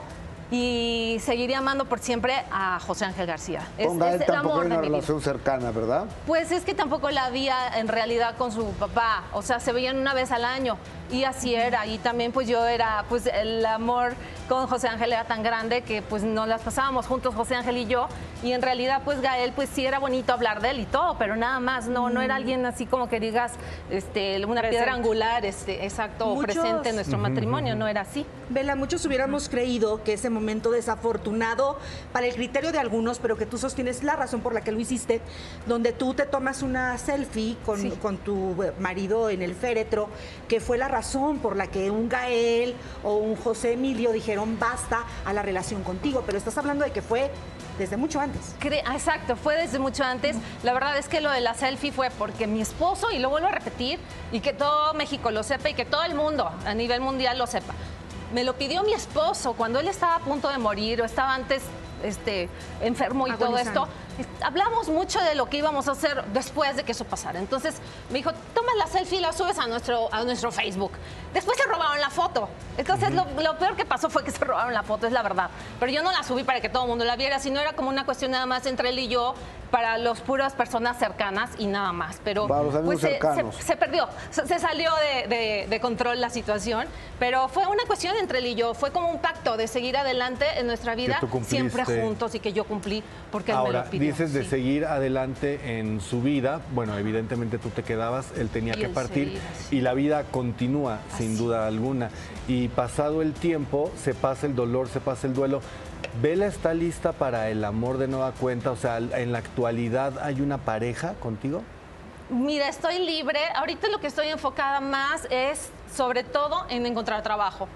y seguiré amando por siempre a José Ángel García. Es, Gael es el tampoco amor hay de una vida. relación cercana, ¿verdad? Pues es que tampoco la había en realidad con su papá, o sea, se veían una vez al año. Y así era. Y también pues yo era, pues el amor con José Ángel era tan grande que pues nos las pasábamos juntos José Ángel y yo. Y en realidad pues Gael pues sí era bonito hablar de él y todo, pero nada más, no, no era alguien así como que digas este, una piedra angular, este, exacto, Muchos- presente en nuestro matrimonio, no era así. Vela, muchos hubiéramos creído que ese momento desafortunado para el criterio de algunos, pero que tú sostienes la razón por la que lo hiciste, donde tú te tomas una selfie con, con tu marido en el féretro, que fue la razón por la que un Gael o un José Emilio dijeron basta a la relación contigo, pero estás hablando de que fue desde mucho antes. Ah, Exacto, fue desde mucho antes. La verdad es que lo de la selfie fue porque mi esposo, y lo vuelvo a repetir, y que todo México lo sepa y que todo el mundo a nivel mundial lo sepa. Me lo pidió mi esposo cuando él estaba a punto de morir o estaba antes este, enfermo y todo esto. Hablamos mucho de lo que íbamos a hacer después de que eso pasara. Entonces me dijo, toma la selfie y la subes a nuestro, a nuestro Facebook. Después se robaron la foto. Entonces lo, lo peor que pasó fue que se robaron la foto, es la verdad. Pero yo no la subí para que todo el mundo la viera, sino era como una cuestión nada más entre él y yo, para las puras personas cercanas y nada más. Pero Para los amigos pues, se- cercanos. se, se perdió, se, se salió de, de- de control la situación, pero fue una cuestión entre él y yo, fue como un pacto de seguir adelante en nuestra vida, siempre juntos y que yo cumplí porque él me lo pidió. Dices de sí. seguir adelante en su vida. Bueno, evidentemente tú te quedabas, él tenía Y que él partir seguía, y la vida continúa, sin duda alguna. Y pasado el tiempo, se pasa el dolor, se pasa el duelo. ¿Vela está lista para el amor de nueva cuenta? O sea, en la actualidad hay una pareja contigo. Mira, estoy libre. Ahorita lo que estoy enfocada más es sobre todo en encontrar trabajo.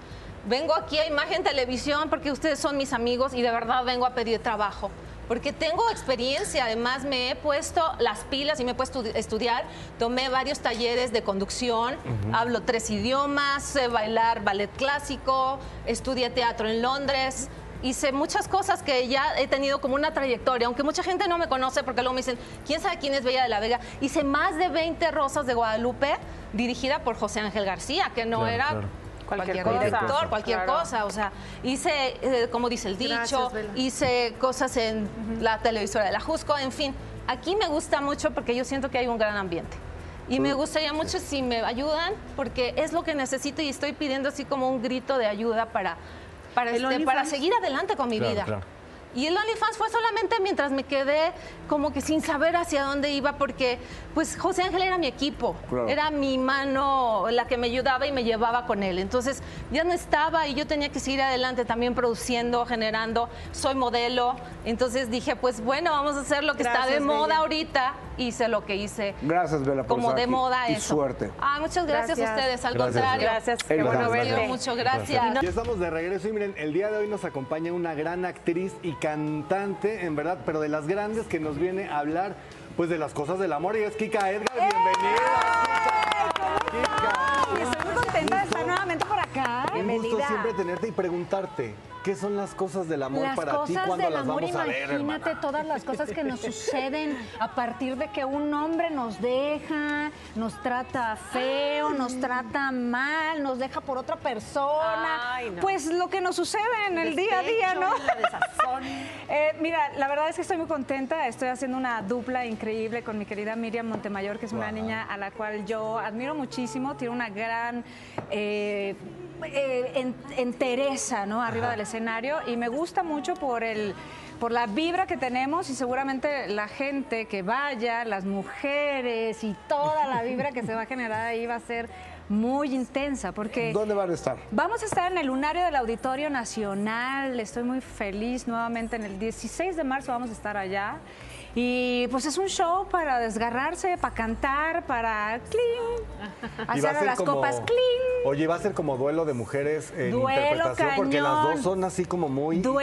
Vengo aquí a Imagen Televisión porque ustedes son mis amigos y de verdad vengo a pedir trabajo. Porque tengo experiencia, además me he puesto las pilas y me he puesto a estudiar. Tomé varios talleres de conducción, hablo tres idiomas, sé bailar ballet clásico, estudié teatro en Londres. Hice muchas cosas que ya he tenido como una trayectoria, aunque mucha gente no me conoce porque luego me dicen, ¿quién sabe quién es Bella de la Vega? Hice más de 20 Rosas de Guadalupe dirigida por José Ángel García, que no Claro, era claro. Cualquier, Cualquier director, cosa. cualquier Claro. cosa. O sea, hice, eh, como dice el dicho, Gracias, hice cosas en la televisora de la Jusco, en fin. Aquí me gusta mucho porque yo siento que hay un gran ambiente. Y me gustaría mucho si me ayudan, porque es lo que necesito y estoy pidiendo así como un grito de ayuda para, para, ¿El este, para seguir adelante con mi Claro, vida. claro. Y el OnlyFans fue solamente mientras me quedé como que sin saber hacia dónde iba, porque pues José Ángel era mi equipo, Claro. era mi mano la que me ayudaba y me llevaba con él. Entonces ya no estaba y yo tenía que seguir adelante también produciendo, generando, soy modelo. Entonces dije, pues bueno, vamos a hacer lo que está de Gracias, moda Bella. ahorita. Hice lo que hice. Gracias, Vela, por Como estar de aquí. moda y eso. suerte. Ah, muchas gracias, Gracias. a ustedes, al Gracias, contrario. Bella. Gracias, qué bueno verte. mucho, gracias. Ya estamos de regreso y miren, el día de hoy nos acompaña una gran actriz y cantante, en verdad, pero de las grandes que nos viene a hablar pues de las cosas del amor. Y es Kika Edgar, bienvenida. Estoy muy contenta de estar nuevamente por acá. Un gusto siempre tenerte y preguntarte, ¿qué son las cosas del amor las para ti? cosas ¿Cuándo del las amor, vamos a ver, imagínate hermana? todas las cosas que nos suceden a partir de que un hombre nos deja, nos trata feo, nos trata mal, nos deja por otra persona. Ay, no. Pues lo que nos sucede en el día a día, ¿no? La. Eh, mira, la verdad es que estoy muy contenta. Estoy haciendo una dupla increíble con mi querida Miriam Montemayor, que es una niña a la cual yo admiro muchísimo. Tiene una gran eh, eh, en- entereza ¿no? arriba del escenario y me gusta mucho por el por la vibra que tenemos y seguramente la gente que vaya, las mujeres y toda la vibra que se va a generar ahí va a ser muy intensa porque ¿Dónde van a estar? Vamos a estar en el lunario del Auditorio Nacional. Estoy muy feliz nuevamente. En el 16 de marzo vamos a estar allá. Y pues es un show para desgarrarse, para cantar, para clean, hacer a las como- copas clean. Oye, va a ser como duelo de mujeres en Duelo interpretación, porque las dos son así como muy Duelo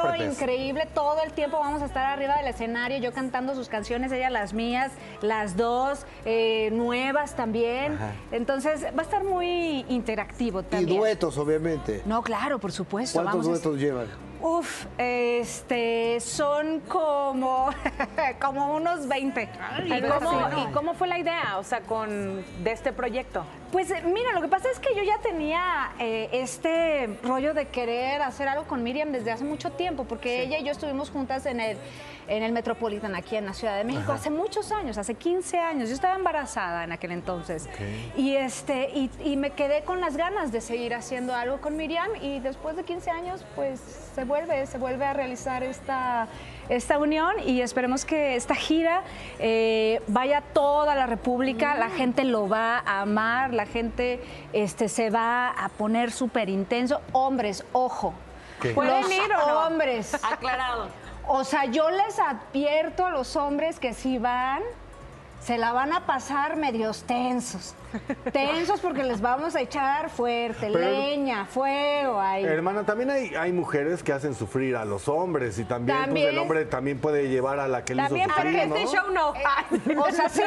intérpretes. increíble, todo el tiempo vamos a estar arriba del escenario, yo cantando sus canciones, ella las mías, las dos, eh, nuevas también. Ajá. Entonces va a estar muy interactivo Y también. duetos, obviamente. No, claro, por supuesto. ¿Cuántos vamos a- duetos llevan? Uf, este, son como, como unos 20. ¿Y cómo, y cómo fue la idea, o sea, con, de este proyecto? Pues mira, lo que pasa es que yo ya tenía eh, este rollo de querer hacer algo con Miriam desde hace mucho tiempo, porque ella y yo estuvimos juntas en el, en el Metropolitan aquí en la Ciudad de México hace muchos años, hace 15 años. Yo estaba embarazada en aquel entonces. Y, este, y, y me quedé con las ganas de seguir haciendo algo con Miriam y después de 15 años pues se vuelve, se vuelve a realizar esta, esta unión y esperemos que esta gira eh, vaya a toda la República, la gente lo va a amar, la gente este, se va a poner súper intenso. Hombres, ojo. ¿Qué? ¿Pueden Los ir o no? hombres. Aclarado. O sea, yo les advierto a los hombres que si van, se la van a pasar medios tensos. Tensos porque les vamos a echar fuerte, Pero- leña, fuego ahí. Hermana, también hay, hay mujeres que hacen sufrir a los hombres y también, pues, También. el hombre también puede llevar a la que le hizo También, sufrir, pero ¿no? este show no. o sea, sí,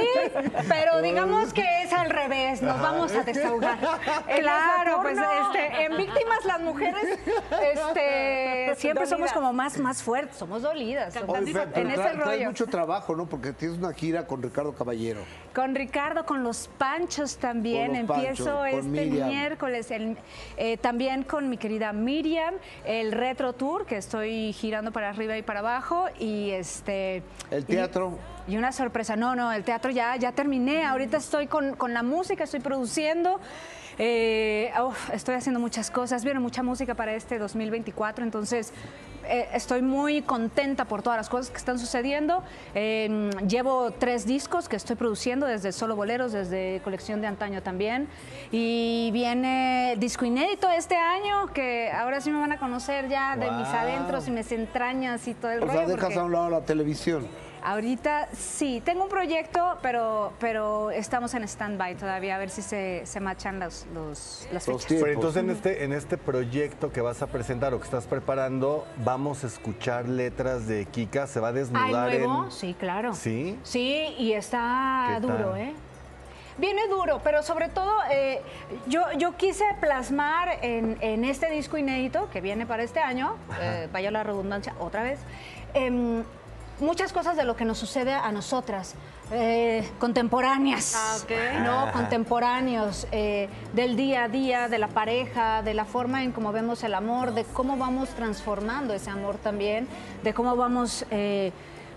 pero digamos que es al revés, nos Ajá. vamos a desahogar. claro, pues este, en víctimas las mujeres este, siempre somos como más, más fuertes, somos dolidas. somos- Oye, Fer, pero en ese rollo. mucho trabajo, ¿no? Porque tienes una gira con Ricardo Caballero. Con Ricardo, con los Panchos también. Empiezo Panchos, este Miriam. miércoles. el- eh, también con mi querida Miriam, el Retro Tour, que estoy girando para arriba y para abajo. Y este. El teatro. Y, una sorpresa. No, no, el teatro ya, ya terminé. Ahorita estoy con, con la música, estoy produciendo. Eh, estoy haciendo muchas cosas. Viene mucha música para este 2024. Entonces. Eh, estoy muy contenta por todas las cosas que están sucediendo. Eh, llevo tres discos que estoy produciendo desde Solo Boleros, desde Colección de Antaño también. Y viene disco inédito este año, que ahora sí me van a conocer ya de mis adentros y mis entrañas y todo el O rollo. sea, dejas porque a un lado la televisión. Ahorita sí, tengo un proyecto, pero, pero estamos en stand-by todavía, a ver si se, se machan los, los- las fechas. Pero entonces en este, en este proyecto que vas a presentar o que estás preparando, vamos a escuchar letras de Kika, se va a ¿Hay desnudar nuevo? en... Sí, claro. ¿Sí? Sí, y está ¿Qué duro, tal? ¿eh? Viene duro, pero sobre todo eh, yo, yo quise plasmar en, en este disco inédito que viene para este año, eh, vaya la redundancia otra vez, em, muchas cosas de lo que nos sucede a nosotras, eh, contemporáneas, ¿no? Ah. Contemporáneos, eh, del día a día, de la pareja, de la forma en cómo vemos el amor, de cómo vamos transformando ese amor también, de cómo vamos... eh,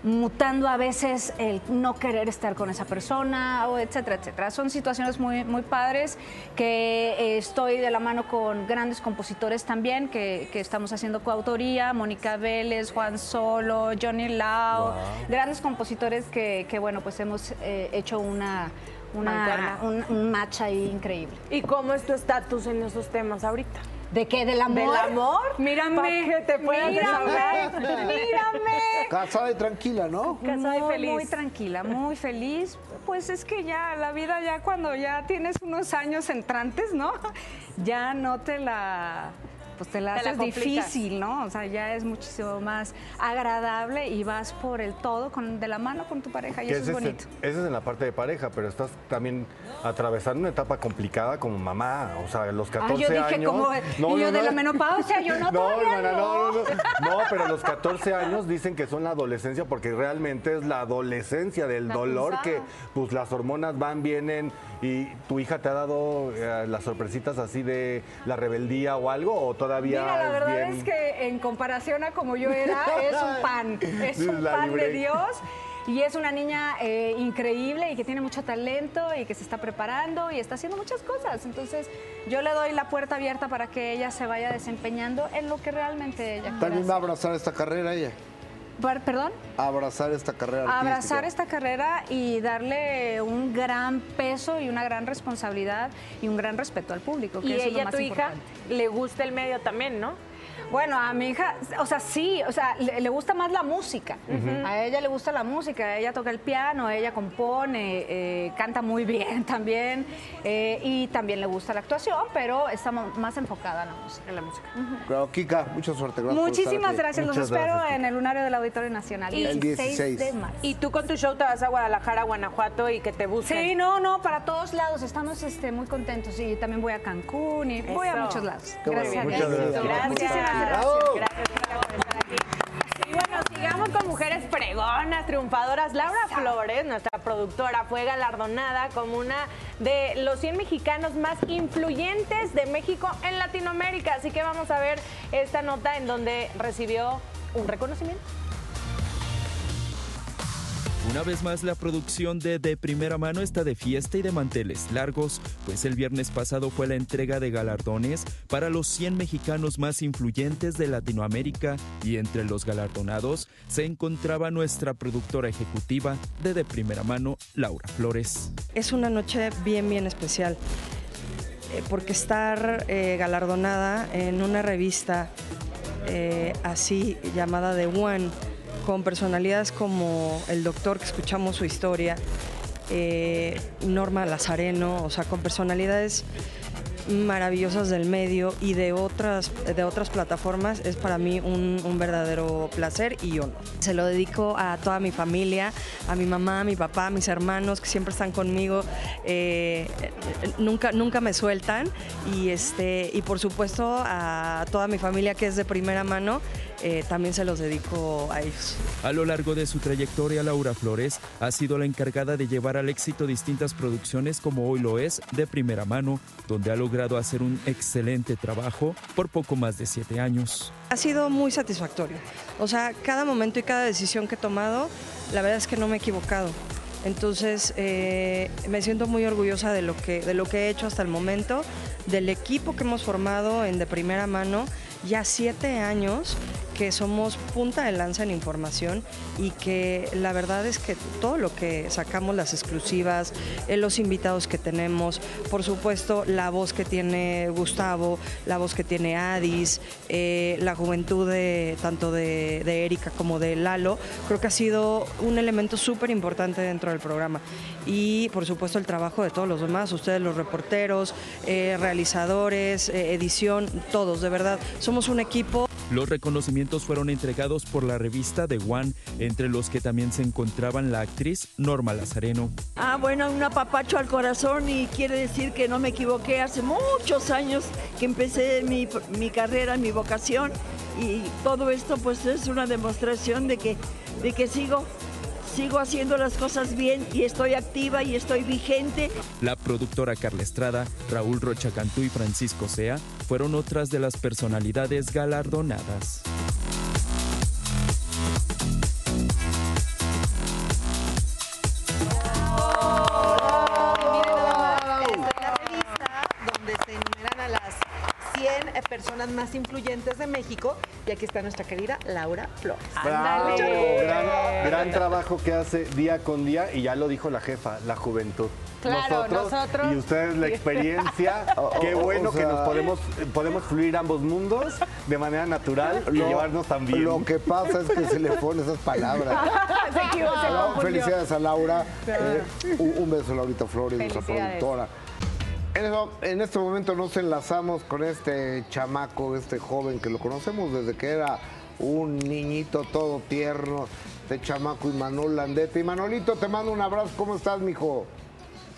mutando a veces el no querer estar con esa persona, o etcétera, etcétera. Son situaciones muy, muy padres que eh, estoy de la mano con grandes compositores también, que, que estamos haciendo coautoría, Mónica Vélez, Juan Solo, Johnny Lao, grandes compositores que, que, bueno, pues hemos eh, hecho una, una, un, un match ahí increíble. ¿Y cómo es tu estatus en esos temas ahorita? ¿De qué? ¿Del amor? ¿Del amor? Mírame. ¿Para que te puedas Mírame. desahogar? Mírame. Casada y tranquila, ¿no? Casada y feliz. Muy tranquila, muy feliz. Pues es que ya la vida ya cuando ya tienes unos años entrantes, ¿no? Ya no te la pues te la Te haces difícil, ¿no? O sea, ya es muchísimo más agradable y vas por el todo con, de la mano con tu pareja y eso es bonito. es, ese es en la parte de pareja, pero estás también atravesando una etapa complicada como mamá, o sea, los 14 Ah, yo dije años. como y yo de la menopausia, yo no, No, todavía hermana, no, no. no, no. No, pero los 14 años dicen que son la adolescencia porque realmente es la adolescencia del La dolor que pues las hormonas van, vienen y tu hija te ha dado eh, las sorpresitas así de la rebeldía o algo o todavía Mira, la verdad bien- es que en comparación a como yo era, es un pan. Es un La pan de Dios. Y es una niña eh, increíble y que tiene mucho talento y que se está preparando y está haciendo muchas cosas. Entonces, yo le doy la puerta abierta para que ella se vaya desempeñando en lo que realmente ella. También va a hacer. abrazar esta carrera ella. ¿Perdón? Abrazar esta carrera artística. abrazar esta carrera y darle un gran peso y una gran responsabilidad y un gran respeto al público. Que Y eso es lo ella, más tu hija, importante. le gusta el medio también, ¿no? Bueno, a mi hija, o sea, sí, o sea, le, le gusta más la música. A ella le gusta la música, ella toca el piano, ella compone, eh, canta muy bien también, eh, y también le gusta la actuación, pero está más enfocada en la música. En la música. Claro, Kika, mucha suerte. Gracias Muchísimas gracias, los espero gracias, en el lunario del Auditorio Nacional. Y- El 16. de marzo. Y tú con tu show te vas a Guadalajara, Guanajuato y que te busquen. Sí, no, no, para todos lados, estamos este, muy contentos y también voy a Cancún y voy a muchos lados. Qué bueno, gracias. muchas gracias. Gracias. Muchísimas gracias. Por estar aquí. Y bueno, sigamos con mujeres pregonas, triunfadoras. Laura Flores, nuestra productora, fue galardonada como una de los 100 mexicanos más influyentes de México en Latinoamérica. Así que vamos a ver esta nota en donde recibió un reconocimiento. Una vez más, la producción de De Primera Mano está de fiesta y de manteles largos, pues el viernes pasado fue la entrega de galardones para los 100 mexicanos más influyentes de Latinoamérica y entre los galardonados se encontraba nuestra productora ejecutiva de De Primera Mano, Laura Flores. Es una noche bien, bien especial, eh, porque estar eh, galardonada en una revista eh, así llamada The One, con personalidades como el doctor que escuchamos su historia, eh, Norma Lazareno, o sea, con personalidades maravillosas del medio y de otras, de otras plataformas es para mí un, un verdadero placer y honor. Se lo dedico a toda mi familia, a mi mamá, a mi papá, a mis hermanos que siempre están conmigo, eh, nunca, nunca me sueltan y, este, y por supuesto a toda mi familia que es de primera mano. eh, también se los dedico a ellos. A lo largo de su trayectoria, Laura Flores ha sido la encargada de llevar al éxito distintas producciones como hoy lo es de primera mano, donde ha logrado hacer un excelente trabajo por poco más de siete años. Ha sido muy satisfactorio. O sea, cada momento y cada decisión que he tomado, la verdad es que no me he equivocado. Entonces, eh, me siento muy orgullosa de lo, que, de lo que he hecho hasta el momento, del equipo que hemos formado en de primera mano, ya siete años que somos punta de lanza en información y que la verdad es que todo lo que sacamos, las exclusivas, eh, los invitados que tenemos, por supuesto la voz que tiene Gustavo, la voz que tiene Adis, eh, la juventud de, tanto de, de Erika como de Lalo, creo que ha sido un elemento súper importante dentro del programa. Y por supuesto el trabajo de todos los demás, ustedes los reporteros, eh, realizadores, eh, edición, todos, de verdad, somos un equipo. Los reconocimientos fueron entregados por la revista The One, entre los que también se encontraban la actriz Norma Lazareno. Ah, bueno, un apapacho al corazón y quiere decir que no me equivoqué hace muchos años que empecé mi, mi carrera, mi vocación y todo esto pues es una demostración de que, de que sigo, sigo haciendo las cosas bien y estoy activa y estoy vigente. La productora Carla Estrada, Raúl Rocha Cantú y Francisco Sea fueron otras de las personalidades galardonadas. Personas más influyentes de México y aquí está nuestra querida Laura Flores. Bravo, gran, gran trabajo que hace día con día y ya lo dijo la jefa, la juventud. Claro, nosotros. y ustedes la experiencia. Qué bueno o que nos podemos, podemos fluir ambos mundos de manera natural y llevarnos tan bien. Lo que pasa es que se le ponen esas palabras. Se equivocó, felicidades a Laura. Claro. Eh, un, beso a Laurita Flores, nuestra productora. En, eso- en este momento nos enlazamos con este chamaco, este joven que lo conocemos desde que era un niñito todo tierno, este chamaco Imanol Landete. Imanolito, te mando un abrazo. ¿Cómo estás, mijo?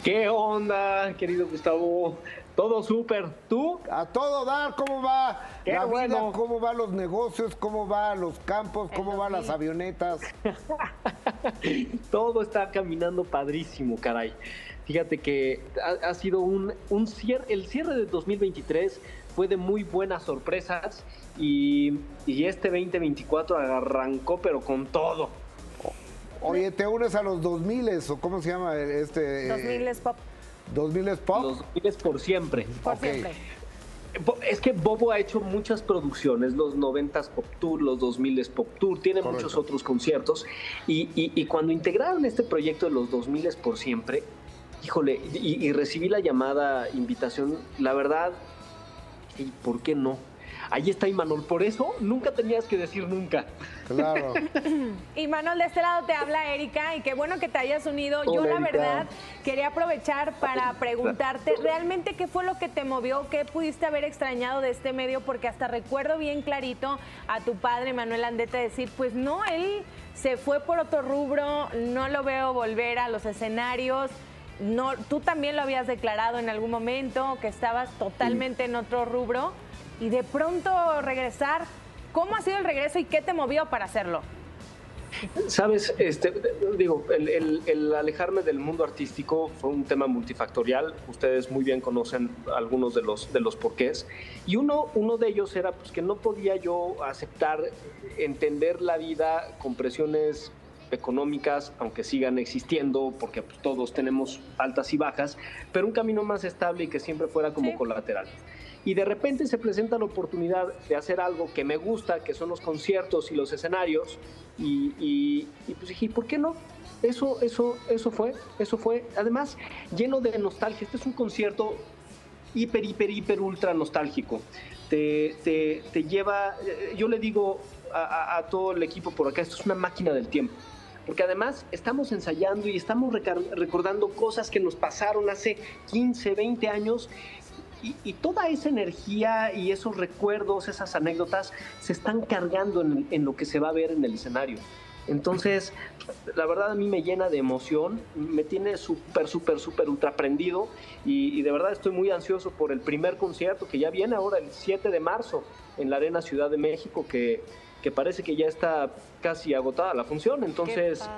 ¿Qué onda, querido Gustavo? Todo súper. ¿Tú? A todo dar, ¿cómo va Qué la vida? bueno. ¿Cómo van los negocios? ¿Cómo van los campos? ¿Cómo van las avionetas? Todo está caminando padrísimo, caray. Fíjate que ha, ha sido un, un cierre, el cierre de 2023 fue de muy buenas sorpresas y, y este 2024 arrancó pero con todo. Oye, ¿te unes a los 2000 o cómo se llama este? 2000 es pop. 2000 es pop. Los 2000 por siempre. Por siempre. Es que Bobo ha hecho muchas producciones, los 90s Pop Tour, los 2000s Pop Tour, tiene Correcto. muchos otros conciertos. Y, y- y cuando integraron este proyecto de los 2000s por siempre, híjole, y, y recibí la llamada, invitación, la verdad, ¿y por qué no? Ahí está Imanol, por eso nunca tenías que decir nunca. Claro. Y Manuel, de este lado te habla Erika y qué bueno que te hayas unido. Yo la Erika. verdad quería aprovechar para preguntarte realmente qué fue lo que te movió, qué pudiste haber extrañado de este medio, porque hasta recuerdo bien clarito a tu padre Manuel Andete decir, pues no, él se fue por otro rubro, no lo veo volver a los escenarios. No, tú también lo habías declarado en algún momento que estabas totalmente en otro rubro y de pronto regresar. ¿Cómo ha sido el regreso y qué te movió para hacerlo? Sabes, este, digo, el, alejarme del mundo artístico fue un tema multifactorial. Ustedes muy bien conocen algunos de los, de los porqués. Y uno, uno de ellos era pues, que no podía yo aceptar, entender la vida con presiones económicas, aunque sigan existiendo, porque pues, todos tenemos altas y bajas, pero un camino más estable y que siempre fuera como colateral. Y de repente se presenta la oportunidad de hacer algo que me gusta, que son los conciertos y los escenarios, y, y- y pues dije, ¿por qué no? Eso, eso, eso fue, eso fue. Además, lleno de nostalgia. Este es un concierto hiper, hiper, hiper, ultra nostálgico. Te, te- te lleva, eh, yo le digo a, a- a todo el equipo por acá, esto es una máquina del tiempo. Porque además estamos ensayando y estamos recordando cosas que nos pasaron hace 15, 20 años y, y toda esa energía y esos recuerdos, esas anécdotas, se están cargando en, en lo que se va a ver en el escenario. Entonces, la verdad a mí me llena de emoción, me tiene súper, súper, súper ultra prendido y, y de verdad estoy muy ansioso por el primer concierto que ya viene ahora el 7 de marzo en la Arena Ciudad de México, que, que parece que ya está casi agotada la función. Entonces,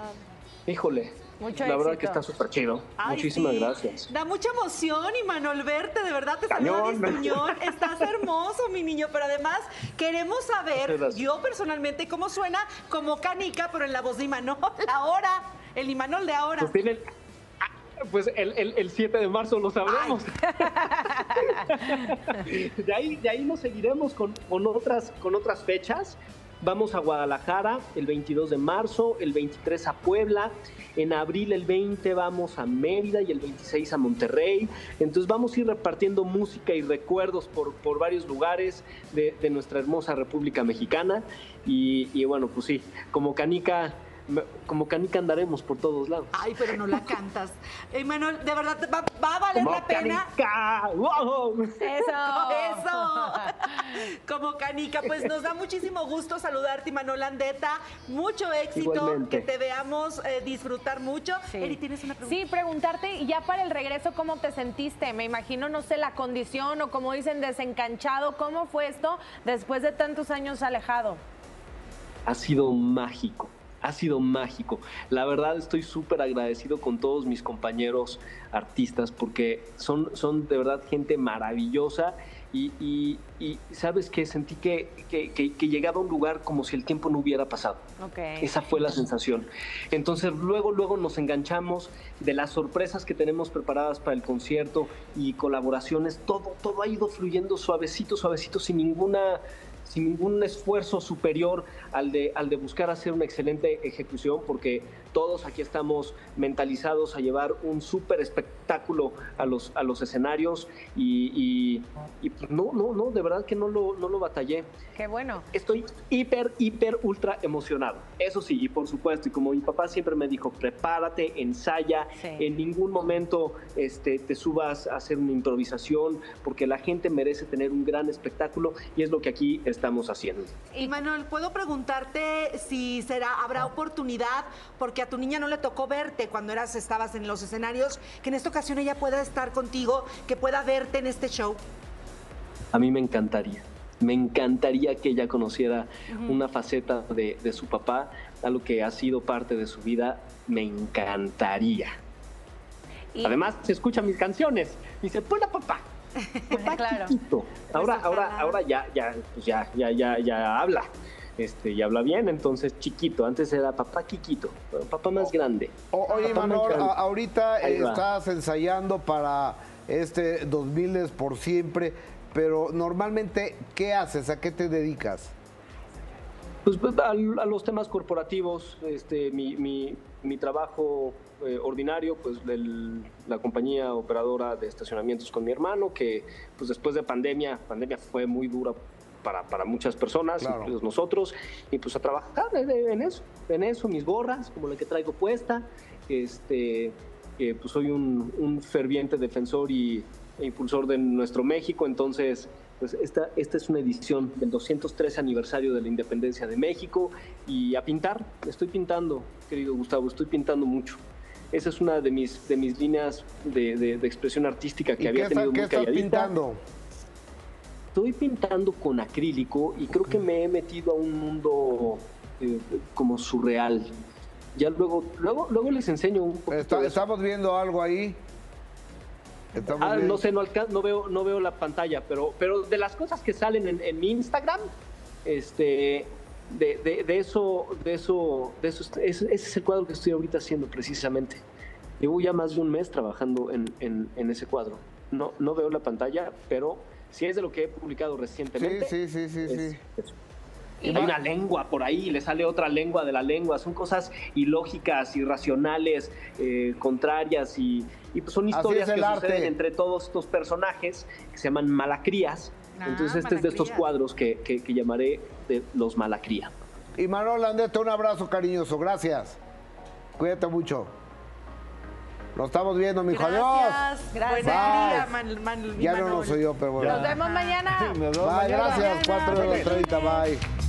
híjole, Mucho la verdad que está súper chido. Ay, Muchísimas sí. gracias. Da mucha emoción, y Manuel, verte, de verdad te saluda. Distuñón. Estás hermoso, mi niño, pero además queremos saber, yo personalmente, cómo suena como canica, pero en la voz de Imanol, ahora, el Imanol de ahora. Pues tiene- ah, Pues el, el- el 7 de marzo lo sabremos. de, ahí, de ahí nos seguiremos con, con otras, con otras fechas. Vamos a Guadalajara el 22 de marzo, el 23 a Puebla, en abril el 20 vamos a Mérida y el 26 a Monterrey. Entonces vamos a ir repartiendo música y recuerdos por, por varios lugares de, nuestra hermosa República Mexicana. Y bueno, pues sí, como canica, como canica andaremos por todos lados. Ay, pero no la cantas. Imanol, de verdad, va, va a valer Como la pena. canica. ¡Wow! Eso. Eso. Como canica, pues nos da muchísimo gusto saludarte, Imanol Andeta. Mucho éxito, Igualmente. que te veamos eh, disfrutar mucho. Eri, ¿tienes una pregunta? Sí, preguntarte, y ya para el regreso, ¿cómo te sentiste? Me imagino, no sé, la condición o como dicen, desencanchado. ¿Cómo fue esto después de tantos años alejado? ha sido mágico, ha sido mágico. La verdad estoy súper agradecido con todos mis compañeros artistas porque son, son de verdad gente maravillosa y, y- y sabes que sentí que, que, que- que llegaba a un lugar como si el tiempo no hubiera pasado. Ok. Esa fue la sensación. Entonces luego, luego nos enganchamos de las sorpresas que tenemos preparadas para el concierto y colaboraciones. Todo, todo ha ido fluyendo suavecito, suavecito, sin ninguna sin ningún esfuerzo superior al de, al de buscar hacer una excelente ejecución, porque todos aquí estamos mentalizados a llevar un súper espectáculo a los, a los escenarios y, y- y pues no, no, no, de verdad que no lo, no lo batallé. Qué bueno. Estoy hiper, hiper, ultra emocionado. Eso sí, y por supuesto, y como mi papá siempre me dijo, prepárate, ensaya, en ningún momento este, te subas a hacer una improvisación, porque la gente merece tener un gran espectáculo y es lo que aquí estamos haciendo. Y Manuel, ¿puedo preguntarte si será, habrá oportunidad, porque a tu niña no le tocó verte cuando eras, estabas en los escenarios, que en esta ocasión ella pueda estar contigo, que pueda verte en este show? A mí me encantaría. Me encantaría que ella conociera Ujú. una faceta de, de su papá, algo que ha sido parte de su vida. Me encantaría. Además, se escucha mis canciones. Dice, ponla papá. Papá chiquito. Ahora, ahora, ahora ya, ya, pues ya, ya, ya, ya habla. Este, y habla bien, entonces chiquito. Antes era papá chiquito, pero papá más grande. O- oye, Papá a- ahorita Ahí va. estás ensayando para este 2000 es por siempre, pero normalmente, ¿qué haces? ¿A qué te dedicas? Pues a, a los temas corporativos, este, mi, mi- mi trabajo eh, ordinario, pues el- la compañía operadora de estacionamientos con mi hermano, que pues después de pandemia, pandemia fue muy dura para, para muchas personas, Claro. incluidos nosotros, y pues a trabajar en, eso, en eso, mis gorras, como la que traigo puesta, este, eh, pues soy un, un ferviente defensor y, e impulsor de nuestro México, entonces pues esta, esta es una edición del 213 aniversario de la independencia de México y a pintar, estoy pintando, querido Gustavo, estoy pintando mucho. Esa es una de mis, de mis líneas de, de- de expresión artística que ¿Y había qué, está- tenido qué muy estás calladita. pintando? Estoy pintando con acrílico y creo que me he metido a un mundo eh, como surreal. Ya luego, luego, luego les enseño un poco. Está- estamos viendo algo ahí. Estamos Ah, viendo- no sé, no, no veo, no veo la pantalla, pero, pero de las cosas que salen en, en mi Instagram, este, de, de- de eso, de eso, de eso, ese, ese es el cuadro que estoy ahorita haciendo precisamente. Llevo ya más de un mes trabajando en, en- en ese cuadro. No, no veo la pantalla, pero si es de lo que he publicado recientemente. Sí, sí, sí, sí, es- sí. es- Hay una lengua por ahí, le sale otra lengua de la lengua. Son cosas ilógicas, irracionales, eh, contrarias y, y, pues son historias que arte. suceden entre todos estos personajes que se llaman malacrías. Ah, Entonces este es de estos cuadros que, que- que llamaré de los malacría. Y Manuel Landete, un abrazo cariñoso. Gracias. Cuídate mucho. Nos estamos viendo, mijo. Adiós. Gracias. Gracias. Bye. Buen día, Man- Man- mi Ya no Manol. lo soy yo, pero bueno. Nos vemos mañana. Bye, gracias. 4.30, bye.